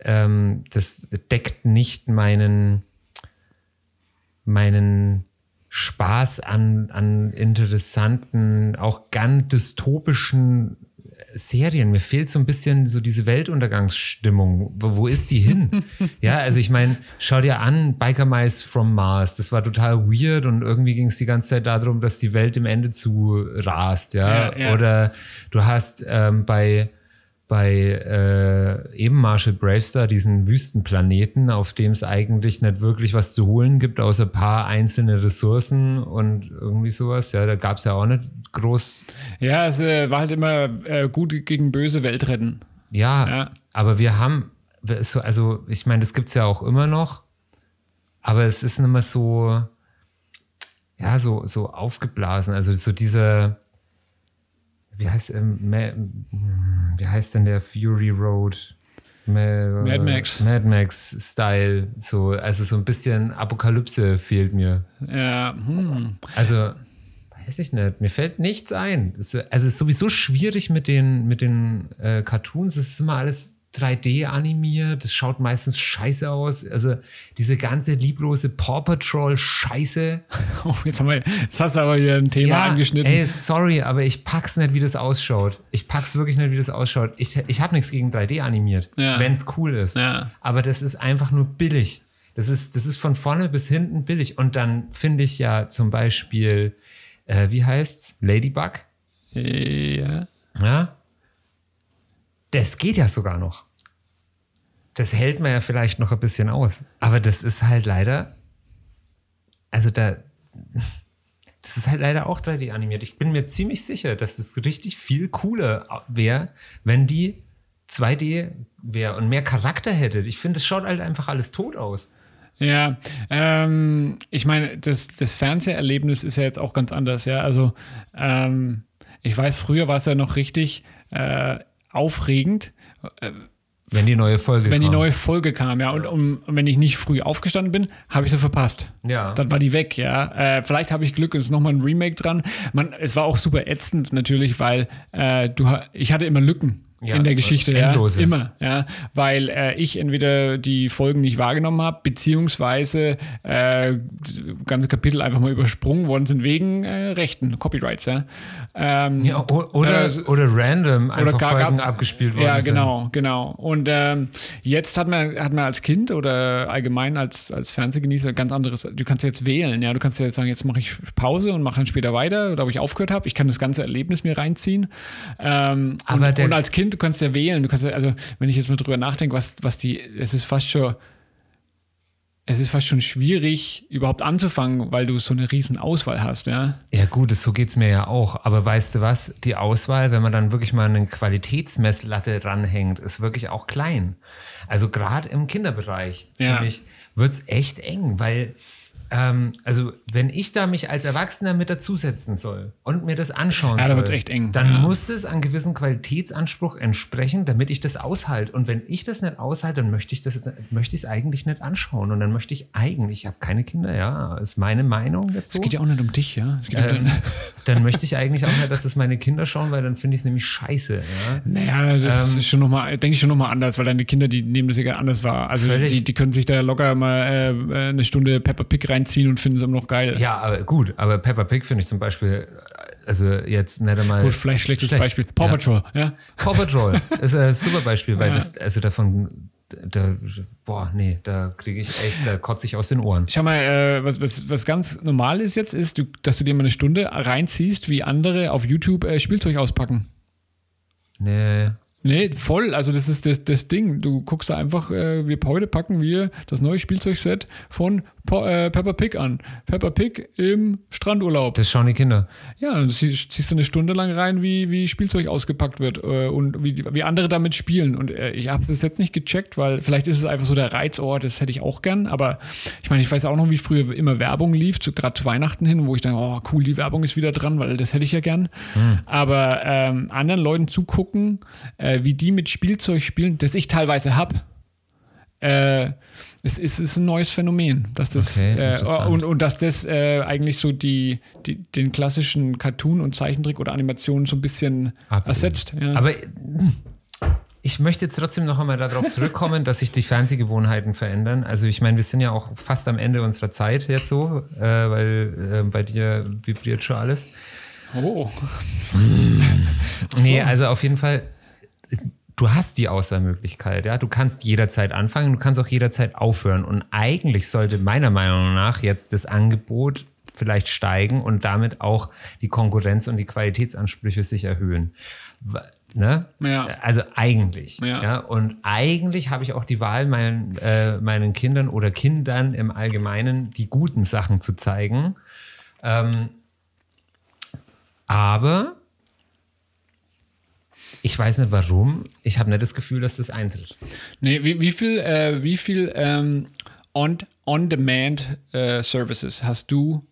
ähm, das deckt nicht meinen, meinen Spaß an, an interessanten, auch ganz dystopischen Serien. Mir fehlt so ein bisschen so diese Weltuntergangsstimmung. Wo, wo ist die hin? ja, also ich meine, schau dir an, Biker Mice from Mars. Das war total weird und irgendwie ging es die ganze Zeit darum, dass die Welt im Ende zu rast. Ja, Ja, ja. oder du hast ähm, bei bei äh, eben Marshall Bravestar, diesen Wüstenplaneten, auf dem es eigentlich nicht wirklich was zu holen gibt, außer ein paar einzelne Ressourcen und irgendwie sowas. Ja, da gab es ja auch nicht groß. Ja, es äh, war halt immer äh, gut gegen böse Welt retten. Ja, Ja. aber wir haben, so- also ich meine, das gibt es ja auch immer noch, aber es ist nicht mehr so, ja, so, so aufgeblasen. Also so dieser, wie heißt, ähm, Ma- wie heißt denn der Fury Road? Ma- Mad Max. Mad Max-Style. So, also so ein bisschen Apokalypse fehlt mir. Ja, hm. Also, weiß ich nicht. Mir fällt nichts ein. Also, es ist sowieso schwierig mit den, mit den äh, Cartoons. Es ist immer alles 3D animiert. Das schaut meistens scheiße aus. Also, diese ganze lieblose Paw Patrol Scheiße. Oh, jetzt, haben wir, jetzt hast du aber hier ein Thema angeschnitten. ey, sorry, aber ich pack's nicht, wie das ausschaut. Ich pack's wirklich nicht, wie das ausschaut. Ich, ich habe nichts gegen 3D animiert, Ja. wenn's cool ist. Ja. Aber das ist einfach nur billig. Das ist, das ist von vorne bis hinten billig. Und dann finde ich ja zum Beispiel, äh, wie heißt's? Ladybug. ja. Ja. Das geht ja sogar noch. Das hält man ja vielleicht noch ein bisschen aus. Aber das ist halt leider, also da, das ist halt leider auch 3D animiert. Ich bin mir ziemlich sicher, dass das richtig viel cooler wäre, wenn die 2D wäre und mehr Charakter hätte. Ich finde, es schaut halt einfach alles tot aus. Ja, ähm, ich meine, das, das Fernseherlebnis ist ja jetzt auch ganz anders, ja. Also, ähm, ich weiß, früher war es ja noch richtig äh, aufregend, Wenn die neue Folge wenn die kommt. neue Folge kam, ja. Und, um, wenn ich nicht früh aufgestanden bin, habe ich sie verpasst. Ja. Dann war die weg, ja. Äh, vielleicht habe ich Glück, es ist nochmal ein Remake dran. Man, es war auch super ätzend natürlich, weil äh, du, ich hatte immer Lücken. Ja, in der Geschichte, ja, endlose. immer, ja, weil äh, ich entweder die Folgen nicht wahrgenommen habe, beziehungsweise äh, ganze Kapitel einfach mal übersprungen worden sind wegen äh, Rechten, Copyrights, ja. Ähm, ja, oder, äh, oder random einfach gar- Folgen abgespielt worden Ja, sind. genau, genau. Und ähm, jetzt hat man, hat man als Kind oder allgemein als, als Fernsehgenießer ganz anderes. Du kannst jetzt wählen, ja. Du kannst ja jetzt sagen, jetzt mache ich Pause und mache dann später weiter oder wo ich aufgehört habe. Ich kann das ganze Erlebnis mir reinziehen. Ähm, Aber und, der- und als Kind, du kannst ja wählen. Du kannst ja, also, wenn ich jetzt mal drüber nachdenke, was, was die, es ist fast schon. Es ist fast schon schwierig, überhaupt anzufangen, weil du so eine riesen Auswahl hast, ja. Ja, gut, so geht's mir ja auch. Aber weißt du was? Die Auswahl, wenn man dann wirklich mal eine Qualitätsmesslatte ranhängt, ist wirklich auch klein. Also gerade im Kinderbereich, Ja. finde ich, wird's echt eng, weil, ähm, also wenn ich da mich als Erwachsener mit dazusetzen soll und mir das anschauen Ja, soll, eng, dann ja. muss es einen gewissen Qualitätsanspruch entsprechen, damit ich das aushalte. Und wenn ich das nicht aushalte, dann möchte ich das, möchte ich es eigentlich nicht anschauen. Und dann möchte ich eigentlich, ich habe keine Kinder, ja, ist meine Meinung dazu. Es geht ja auch nicht um dich, ja. Es geht ja Ähm, dann möchte ich eigentlich auch nicht, dass das meine Kinder schauen, weil dann finde ich es nämlich scheiße. Ja? Naja, das Ähm, ist schon nochmal, denke ich schon nochmal anders, weil deine Kinder, die nehmen das ja anders wahr. Also die, die können sich da locker mal äh, eine Stunde Pepper Pig reinziehen und finden es immer noch geil. ja, aber gut, aber Peppa Pig finde ich zum Beispiel, also jetzt nicht einmal. Gut, vielleicht schlechtes schlecht. Beispiel. Paw Ja. Patrol, ja. Paw Patrol ist ein super Beispiel, weil Ja. das, also davon, da, boah, nee, da kriege ich echt, da kotze ich aus den Ohren. Schau mal, äh, was, was, was ganz normal ist jetzt, ist, du, dass du dir mal eine Stunde reinziehst, wie andere auf YouTube äh, Spielzeug auspacken. Nee, Nee, voll. Also das ist das, das Ding. Du guckst da einfach, äh, wir heute packen wir das neue Spielzeugset von po äh, Peppa Pig an. Peppa Pig im Strandurlaub. Das schauen die Kinder. Ja, dann ziehst du eine Stunde lang rein, wie, wie Spielzeug ausgepackt wird äh, und wie, wie andere damit spielen. Und äh, ich habe das jetzt nicht gecheckt, weil vielleicht ist es einfach so der Reiz, oh, das hätte ich auch gern. Aber ich meine, ich weiß auch noch, wie früher immer Werbung lief, so gerade zu Weihnachten hin, wo ich dann, oh, cool, die Werbung ist wieder dran, weil das hätte ich ja gern. Aber ähm, anderen Leuten zugucken, äh, wie die mit Spielzeug spielen, das ich teilweise habe, äh, es ist, ist ein neues Phänomen, dass das Okay, äh, und, und dass das äh, eigentlich so die, die den klassischen Cartoon und Zeichentrick oder Animation so ein bisschen Ablöst. ersetzt. Ja. Aber ich möchte jetzt trotzdem noch einmal darauf zurückkommen, dass sich die Fernsehgewohnheiten verändern. Also ich meine, wir sind ja auch fast am Ende unserer Zeit jetzt so, äh, weil äh, bei dir vibriert schon alles. oh. Nee, also auf jeden Fall, du hast die Auswahlmöglichkeit, ja. Du kannst jederzeit anfangen, du kannst auch jederzeit aufhören. Und eigentlich sollte meiner Meinung nach jetzt das Angebot vielleicht steigen und damit auch die Konkurrenz und die Qualitätsansprüche sich erhöhen. Ne? Ja. Also eigentlich. Ja. Ja. Und eigentlich habe ich auch die Wahl, meinen, äh, meinen Kindern oder Kindern im Allgemeinen die guten Sachen zu zeigen. Ähm, aber ich weiß nicht warum. Ich habe nicht das Gefühl, dass das eintritt. Nee, wie, wie viel, äh, wie viel ähm, on, On-Demand äh, Services hast du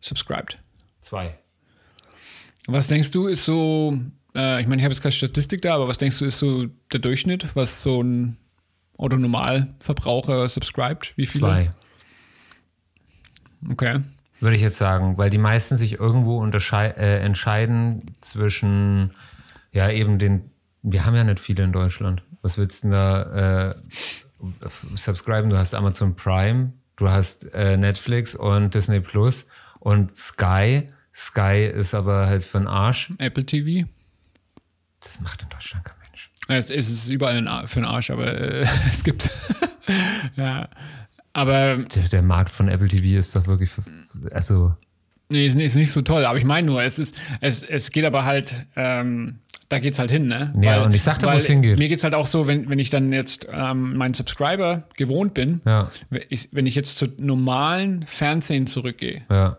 subscribed? Zwei. Was denkst du, ist so, äh, ich meine, ich habe jetzt keine Statistik da, aber was denkst du, ist so der Durchschnitt, was so ein Otto-Normalverbraucher subscribt? Wie viele? Zwei. Okay. Würde ich jetzt sagen, weil die meisten sich irgendwo äh, entscheiden zwischen, ja, eben den, wir haben ja nicht viele in Deutschland. Was willst du denn da äh, subscriben? Du hast Amazon Prime, du hast äh, Netflix und Disney Plus und Sky. Sky ist aber halt für den Arsch. Apple TV? Das macht in Deutschland kein Mensch. Es, es ist überall für den Arsch, aber äh, es gibt. ja. Aber Der, der Markt von Apple TV ist doch wirklich, für, also nee, ist, nicht- ist nicht so toll. Aber ich meine nur, es ist, es, es geht aber halt, ähm, da geht's halt hin, ne? Ja, und ich sag dir, wo weil es hingeht. Mir geht's halt auch so, wenn, wenn ich dann jetzt ähm, meinen Subscriber gewohnt bin, ja, wenn ich, wenn ich jetzt zu normalen Fernsehen zurückgehe, ja.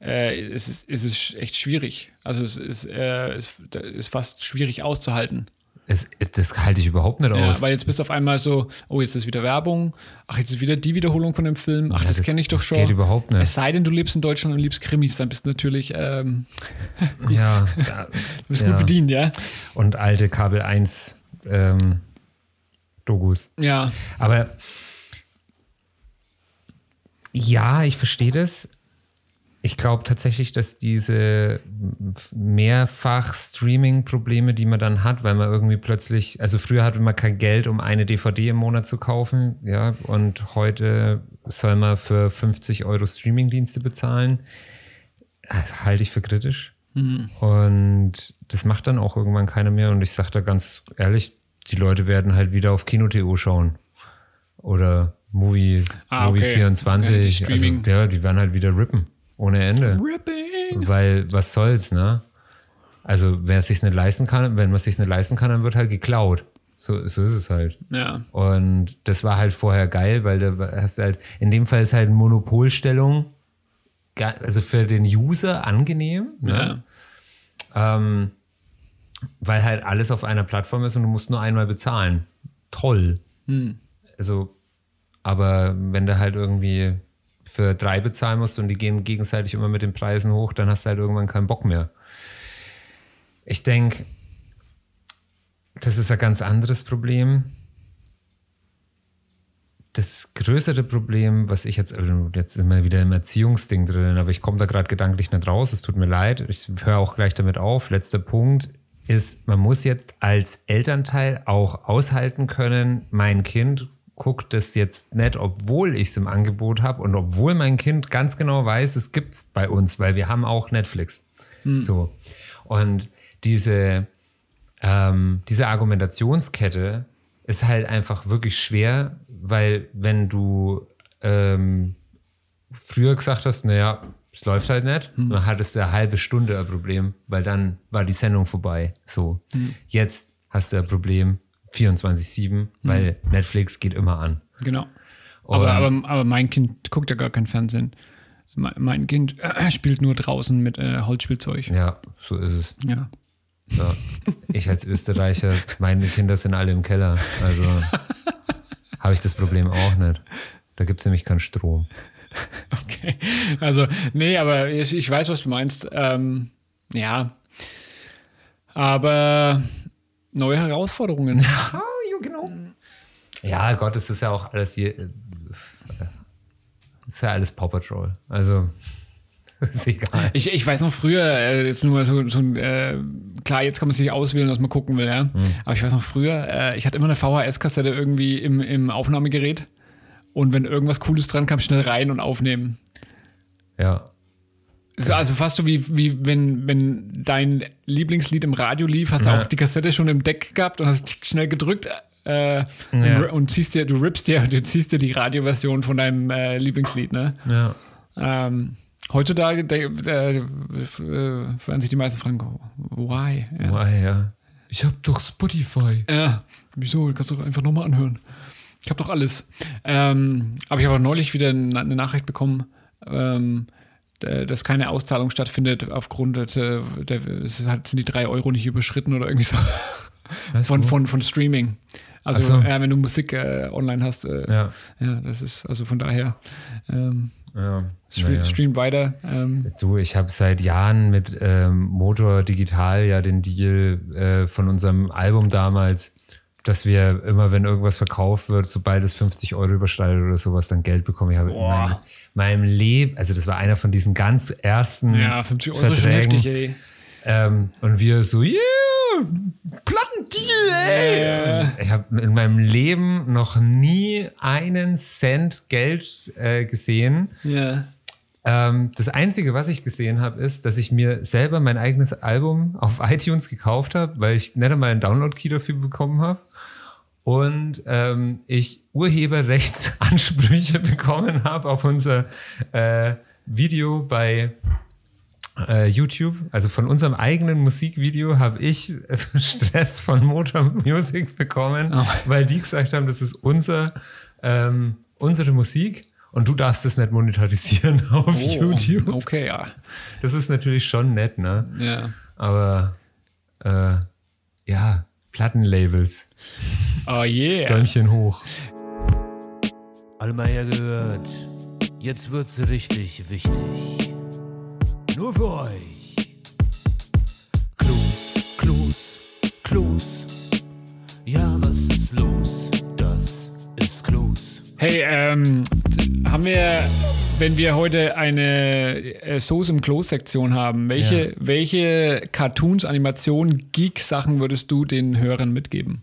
äh, es, ist, es ist echt schwierig. Also es ist, äh, es ist fast schwierig auszuhalten. Es, das halte ich überhaupt nicht Ja, aus. weil jetzt bist du auf einmal so, oh, jetzt ist wieder Werbung, ach, jetzt ist wieder die Wiederholung von dem Film, ach, Ja, das, das- kenne ich doch das schon. geht überhaupt nicht. Es sei denn, du lebst in Deutschland und liebst Krimis, dann bist du natürlich ähm, Ja, ja, du bist gut bedient, ja? Und alte Kabel 1 ähm, Dogus. Ja, Aber ja, ich verstehe das. Ich glaube tatsächlich, dass diese mehrfach Streaming-Probleme, die man dann hat, weil man irgendwie plötzlich, also früher hatte man kein Geld, um eine DVD im Monat zu kaufen, ja, und heute soll man für 50 Euro Streaming-Dienste bezahlen. Das halte ich für kritisch. Und das macht dann auch irgendwann keiner mehr. Und ich sage da ganz ehrlich, die Leute werden halt wieder auf Kino.to schauen. Oder Movie, Ah, Movie okay. 24. Okay, also, ja, die werden halt wieder rippen. Ohne Ende. Ripping. Weil was soll's, ne? Also, wer es sich nicht leisten kann, wenn man es sich nicht leisten kann, dann wird halt geklaut. So, so ist es halt. Ja, Und das war halt vorher geil, weil da hast halt, in dem Fall ist halt Monopolstellung, also für den User angenehm, ne? ähm, weil halt alles auf einer Plattform ist und du musst nur einmal bezahlen. Toll. Also, aber wenn du halt irgendwie für drei bezahlen musst und die gehen gegenseitig immer mit den Preisen hoch, dann hast du halt irgendwann keinen Bock mehr. Ich denke, das ist ein ganz anderes Problem. Das größere Problem, was ich jetzt, also jetzt immer wieder im Erziehungsding drin, aber ich komme da gerade gedanklich nicht raus, es tut mir leid, ich höre auch gleich damit auf. Letzter Punkt ist, man muss jetzt als Elternteil auch aushalten können, mein Kind guckt das jetzt nicht, obwohl ich es im Angebot habe und obwohl mein Kind ganz genau weiß, es gibt es bei uns, weil wir haben auch Netflix. So. Und diese, ähm, diese Argumentationskette ist halt einfach wirklich schwer, weil wenn du ähm, früher gesagt hast, naja, es läuft halt nicht, dann hattest du eine halbe Stunde ein Problem, weil dann war die Sendung vorbei. So. Jetzt hast du ein Problem 24-7, weil Netflix geht immer an. Genau. Aber, aber, aber mein Kind guckt ja gar kein Fernsehen. Me- Mein Kind äh, spielt nur draußen mit äh, Holzspielzeug. Ja, so ist es. Ja. Ja. Ich als Österreicher, meine Kinder sind alle im Keller. Also habe ich das Problem auch nicht. Da gibt es nämlich keinen Strom. Okay. Also, nee, aber ich, ich weiß, was du meinst. Ähm, ja. Aber neue Herausforderungen. Ah, ja, genau. Ja, Gott, es ist ja auch alles hier. äh, Ist ja alles Paw Patrol. Also, ist egal. Ich, ich weiß noch früher, äh, jetzt nur mal so, so ein, äh, klar, jetzt kann man sich auswählen, was man gucken will, ja. Aber ich weiß noch früher, äh, ich hatte immer eine VHS-Kassette irgendwie im, im Aufnahmegerät. Und wenn irgendwas Cooles dran kam, schnell rein und aufnehmen. Ja. Also fast so wie, wie wenn, wenn dein Lieblingslied im Radio lief, hast du Ja. auch die Kassette schon im Deck gehabt und hast schnell gedrückt äh, Ja. und, und ziehst dir, du rippst dir, du ziehst dir die Radioversion von deinem äh, Lieblingslied, ne? Ja. Ähm, heutzutage äh, werden sich die meisten fragen, why? Ja. Why, ja. Ich hab doch Spotify. Ja, wieso? Kannst du einfach nochmal anhören. Ich habe doch alles. Ähm, aber ich habe auch neulich wieder eine Nachricht bekommen, ähm, dass keine Auszahlung stattfindet aufgrund der, der sind die drei Euro nicht überschritten oder irgendwie so Was, von, wo? von, von Streaming. Also so. äh, wenn du Musik äh, online hast, äh, ja. Ja. das ist also von daher ähm, ja. stream, Naja. stream weiter. Ähm, Du, ich habe seit Jahren mit ähm, Motor Digital ja den Deal äh, von unserem Album damals, dass wir immer, wenn irgendwas verkauft wird, sobald es 50 Euro überschreitet oder sowas, dann Geld bekommen. Ich habe in Boah. meinem, meinem Leben, also das war einer von diesen ganz ersten ja, 50 Euro Verträgen. heftig, ey. Ähm, und wir so, yeah, Plattendeal, ey. Ich habe in meinem Leben noch nie einen Cent Geld äh, gesehen. Ja. Ähm, das Einzige, was ich gesehen habe, ist, dass ich mir selber mein eigenes Album auf iTunes gekauft habe, weil ich nicht einmal einen Download-Key dafür bekommen habe. Und ähm, ich Urheberrechtsansprüche bekommen habe auf unser äh, Video bei äh, YouTube. Also von unserem eigenen Musikvideo habe ich äh, Stress von Motor Music bekommen, Oh. weil die gesagt haben, das ist unser, ähm, unsere Musik. Und du darfst es nicht monetarisieren auf Oh, YouTube. Okay, ja. Das ist natürlich schon nett, ne? ja. Aber äh, ja, Plattenlabels, Oh yeah. Däumchen hoch. Allmeier gehört. Jetzt wird's richtig wichtig. Nur für euch. Klos, Klos, Klos. Ja, was ist los? Das ist Klos. Hey, ähm, haben wir, wenn wir heute eine äh, Soße im Klo-Sektion haben, welche, Ja. welche Cartoons, Animationen, Geek-Sachen würdest du den Hörern mitgeben?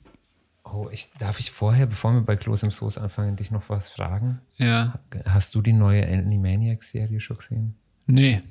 Oh, ich, darf ich vorher, bevor wir bei Klos im Soße anfangen, dich noch was fragen? Ja. Hast du die neue Animaniacs-Serie schon gesehen? Nee.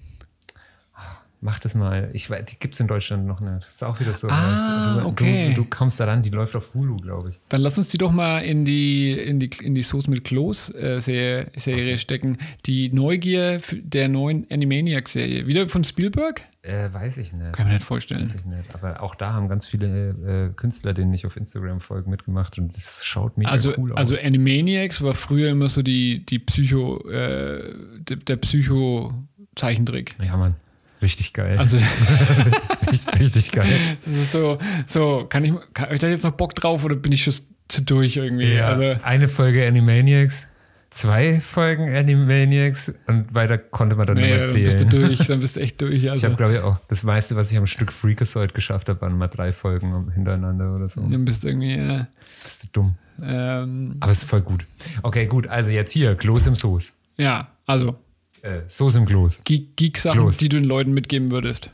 Mach das mal. Ich weiß, die gibt es in Deutschland noch nicht. Das ist auch wieder so. Ah, du, okay. Du, du kommst da ran, die läuft auf Hulu, glaube ich. Dann lass uns die doch mal in die, in die, in die Soße mit Klos äh, Serie, Serie stecken. Die Neugier der neuen Animaniacs-Serie. Wieder von Spielberg? Äh, weiß ich nicht. Kann ich mir nicht vorstellen. Weiß ich nicht. Aber auch da haben ganz viele äh, Künstler, denen ich auf Instagram folge, mitgemacht und das schaut mega Also, cool aus. also Animaniacs war früher immer so die, die Psycho, äh, der, der Psycho-Zeichentrick. ja, Mann. Richtig geil. Also, richtig, richtig geil. das ist so, so, kann ich, kann, hab ich da jetzt noch Bock drauf oder bin ich schon zu durch irgendwie? Ja, Also, eine Folge Animaniacs, zwei Folgen Animaniacs und weiter konnte man dann nee, nicht mehr dann zählen. bist du durch, dann bist du echt durch. Ich Also, habe, glaube ich, auch das meiste, was ich am Stück Freakazoid geschafft habe, waren mal drei Folgen hintereinander oder so. dann bist du irgendwie, äh, Das ist dumm. ähm, Aber es ist voll gut. Okay, gut. Also jetzt hier, Kloß im Soße. ja, also, Äh, Soße im. Geek- Geek-Sachen, die du den Leuten mitgeben würdest.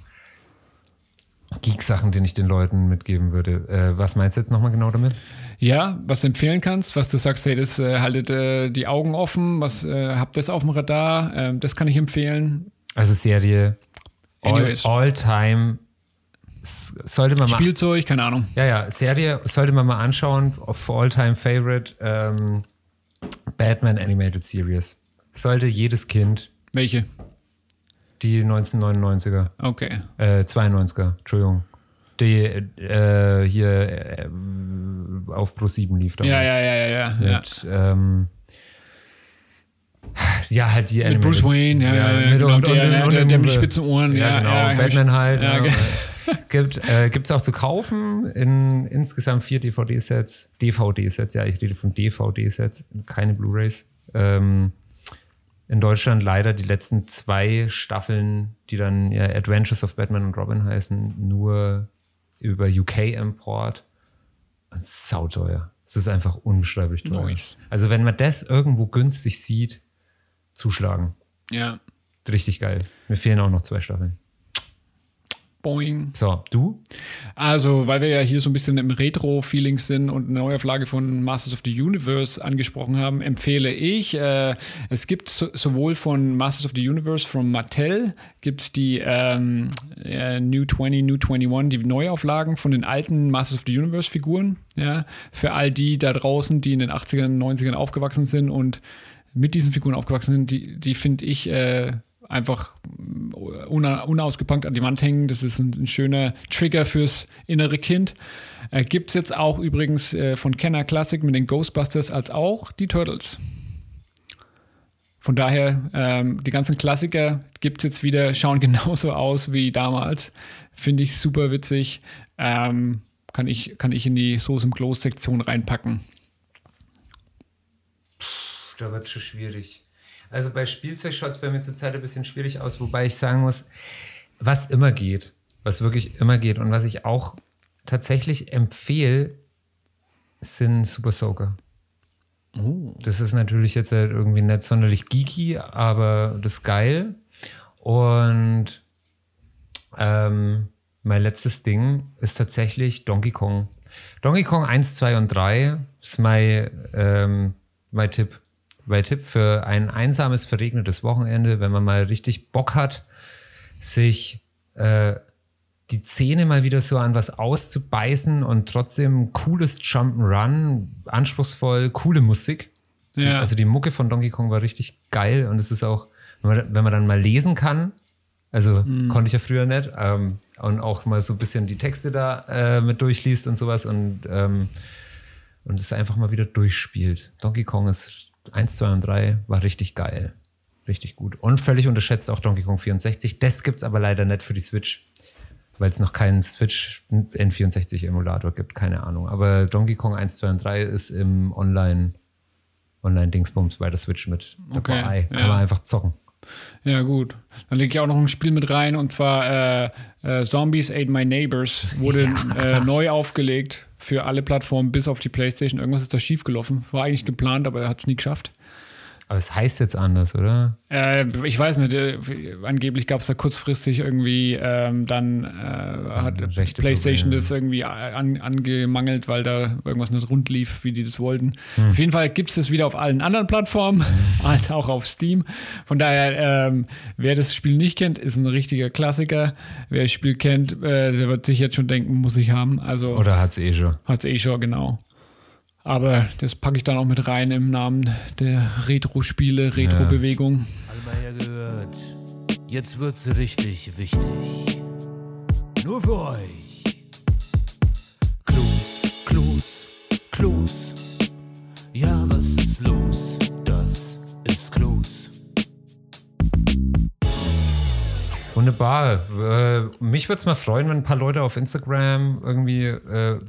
Geek-Sachen, den ich den Leuten mitgeben würde. Äh, was meinst du jetzt nochmal genau damit? Ja, was du empfehlen kannst, was du sagst, hey, das äh, haltet äh, die Augen offen, was äh, habt das auf dem Radar, ähm, das kann ich empfehlen. Also Serie All, Anyways. all Time. S- Sollte man mal. Spielzeug, keine Ahnung. Ja, ja, Serie sollte man mal anschauen. Of All Time Favorite ähm, Batman Animated Series. Sollte jedes Kind Welche? die 1999er, Okay. äh, 92er, Entschuldigung. Die äh, hier äh, auf Pro 7 lief damals. Ja, ja, ja, ja, ja. ja. Mit, ähm, ja, halt die Mit Bruce Animated- Wayne, ja, ja, ja, mit genau, und, der, und, der, und, der, der mit spitzen Ohren. Ja, ja, genau. ja, Batman halt. Ja, Ja, ge- gibt äh, gibt's auch zu kaufen in insgesamt vier DVD-Sets. DVD-Sets, ja, ich rede von DVD-Sets, keine Blu-Rays. Ähm, in Deutschland leider die letzten zwei Staffeln, die dann ja, Adventures of Batman und Robin heißen, nur über UK-Import. Und sauteuer. Es ist einfach unbeschreiblich teuer. Nice. Also wenn man das irgendwo günstig sieht, zuschlagen. ja. Richtig geil. Mir fehlen auch noch zwei Staffeln. Boing. So, du? Also, weil wir ja hier so ein bisschen im Retro-Feeling sind und eine Neuauflage von Masters of the Universe angesprochen haben, empfehle ich, äh, es gibt so, sowohl von Masters of the Universe von Mattel, gibt die ähm, äh, New 20, New 21, die Neuauflagen von den alten Masters of the Universe-Figuren. Ja, für all die da draußen, die in den 80ern, 90ern aufgewachsen sind und mit diesen Figuren aufgewachsen sind, die, die finde ich äh, einfach una, unausgepackt an die Wand hängen. Das ist ein, ein schöner Trigger fürs innere Kind. Äh, Gibt es jetzt auch übrigens äh, von Kenner Classic mit den Ghostbusters als auch die Turtles. Von daher, ähm, die ganzen Klassiker gibt es jetzt wieder, schauen genauso aus wie damals. Finde ich super witzig. Ähm, kann, ich, kann ich in die Soße im Kloß-Sektion reinpacken. Da wird es schon schwierig. Also bei Spielzeug schaut es bei mir zurzeit ein bisschen schwierig aus, wobei ich sagen muss, was immer geht, was wirklich immer geht und was ich auch tatsächlich empfehle, sind Super Soaker. Das ist natürlich jetzt halt irgendwie nicht sonderlich geeky, aber das ist geil. Und ähm, mein letztes Ding ist tatsächlich Donkey Kong. Donkey Kong 1, 2 und 3 ist mein, ähm, mein Tipp. Mein Tipp für ein einsames, verregnetes Wochenende, wenn man mal richtig Bock hat, sich äh, die Zähne mal wieder so an was auszubeißen und trotzdem cooles Jump'n'Run, anspruchsvoll, coole Musik. Ja. Also die Mucke von Donkey Kong war richtig geil und es ist auch, wenn man, wenn man dann mal lesen kann, also konnte ich ja früher nicht, ähm, und auch mal so ein bisschen die Texte da äh, mit durchliest und sowas und, ähm, und es einfach mal wieder durchspielt. Donkey Kong ist 1, 2 und 3, war richtig geil. Richtig gut. Und völlig unterschätzt auch Donkey Kong 64. Das gibt's aber leider nicht für die Switch weil es noch keinen Switch N64-Emulator gibt, keine Ahnung. Aber Donkey Kong 1, 2 und 3 ist im Online, Online-Dingsbums bei der Switch mit Okay, dabei. Kann ja. man einfach zocken. Ja, gut. Dann lege ich auch noch ein Spiel mit rein und zwar äh, äh, Zombies Ate My Neighbors. Wurde äh, neu aufgelegt für alle Plattformen bis auf die Playstation. Irgendwas ist da schiefgelaufen. War eigentlich geplant, aber er hat es nie geschafft. Aber es heißt jetzt anders, oder? Äh, ich weiß nicht, äh, angeblich gab es da kurzfristig irgendwie, ähm, dann äh, hat Rechte PlayStation Probleme. das irgendwie an, angemangelt, weil da irgendwas nicht rund lief, wie die das wollten. Hm. Auf jeden Fall gibt es das wieder auf allen anderen Plattformen, als auch auf Steam. Von daher, ähm, wer das Spiel nicht kennt, ist ein richtiger Klassiker. Wer das Spiel kennt, äh, der wird sich jetzt schon denken, muss ich haben. Also Oder hat's eh schon? Hat's eh schon, genau. Aber das packe ich dann auch mit rein im Namen der Retro-Spiele, Retro-Bewegung. Allmeier gehört. Jetzt wird's richtig wichtig. Nur für euch. Klos, Klos, Klos. Ja, was ist los? Das ist Klos. Wunderbar. Äh, mich würde es mal freuen, wenn ein paar Leute auf Instagram irgendwie äh,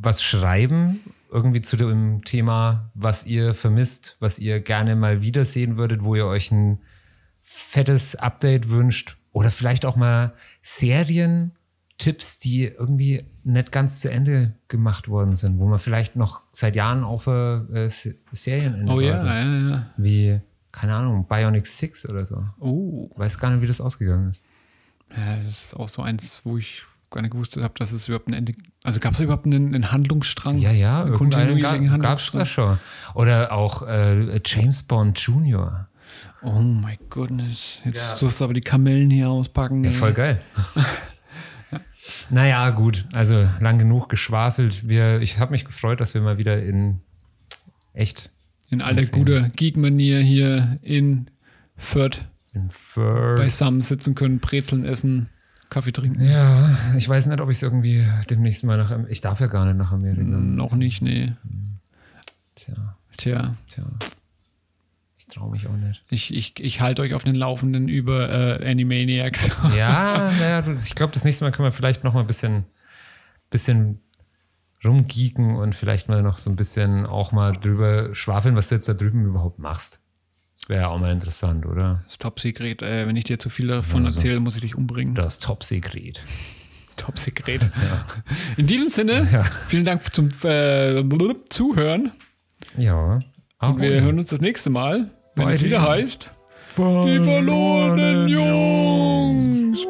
was schreiben, irgendwie zu dem Thema, was ihr vermisst, was ihr gerne mal wiedersehen würdet, wo ihr euch ein fettes Update wünscht oder vielleicht auch mal Serientipps, die irgendwie nicht ganz zu Ende gemacht worden sind, wo man vielleicht noch seit Jahren auf äh, Se- Serienende Oh ja, ja, ja. Wie, keine Ahnung, Bionic Six oder so. Oh, Weiß gar nicht, wie das ausgegangen ist. ja, das ist auch so eins, wo ich gar nicht gewusst habe, dass es überhaupt ein Ende. Also gab es überhaupt einen, einen Handlungsstrang? Ja, ja, einen kontinuierlichen gab es da schon. Oder auch äh, James Bond Jr. Oh my goodness. Jetzt Ja. tust du aber die Kamellen hier auspacken. Ja, voll geil. naja, gut. Also lang genug geschwafelt. Wir, ich habe mich gefreut, dass wir mal wieder in echt In alter guter Geek-Manier hier in Fürth in Fur beisammen sitzen können, Brezeln essen, Kaffee trinken. Ja, ich weiß nicht, ob ich es irgendwie demnächst mal nach. Ich darf ja gar nicht nach Amerika. Noch nicht, nee. Tja, Tja, tja. Ich traue mich auch nicht. ich, ich, ich halte euch auf den Laufenden über äh, Animaniacs. Ja, naja, ich glaube, das nächste Mal können wir vielleicht noch mal ein bisschen, bisschen rumgeeken und vielleicht mal noch so ein bisschen auch mal drüber schwafeln, was du jetzt da drüben überhaupt machst. Wäre ja auch mal interessant, oder? Das Top-Secret. Äh, wenn ich dir zu viel davon Also. erzähle, muss ich dich umbringen. Das Top-Sekret. Top-Secret. In diesem Sinne, vielen Dank zum äh, Zuhören. Ja. Auch Wir hören uns das nächste Mal, wenn Bei es wieder heißt, die verlorenen Jungs.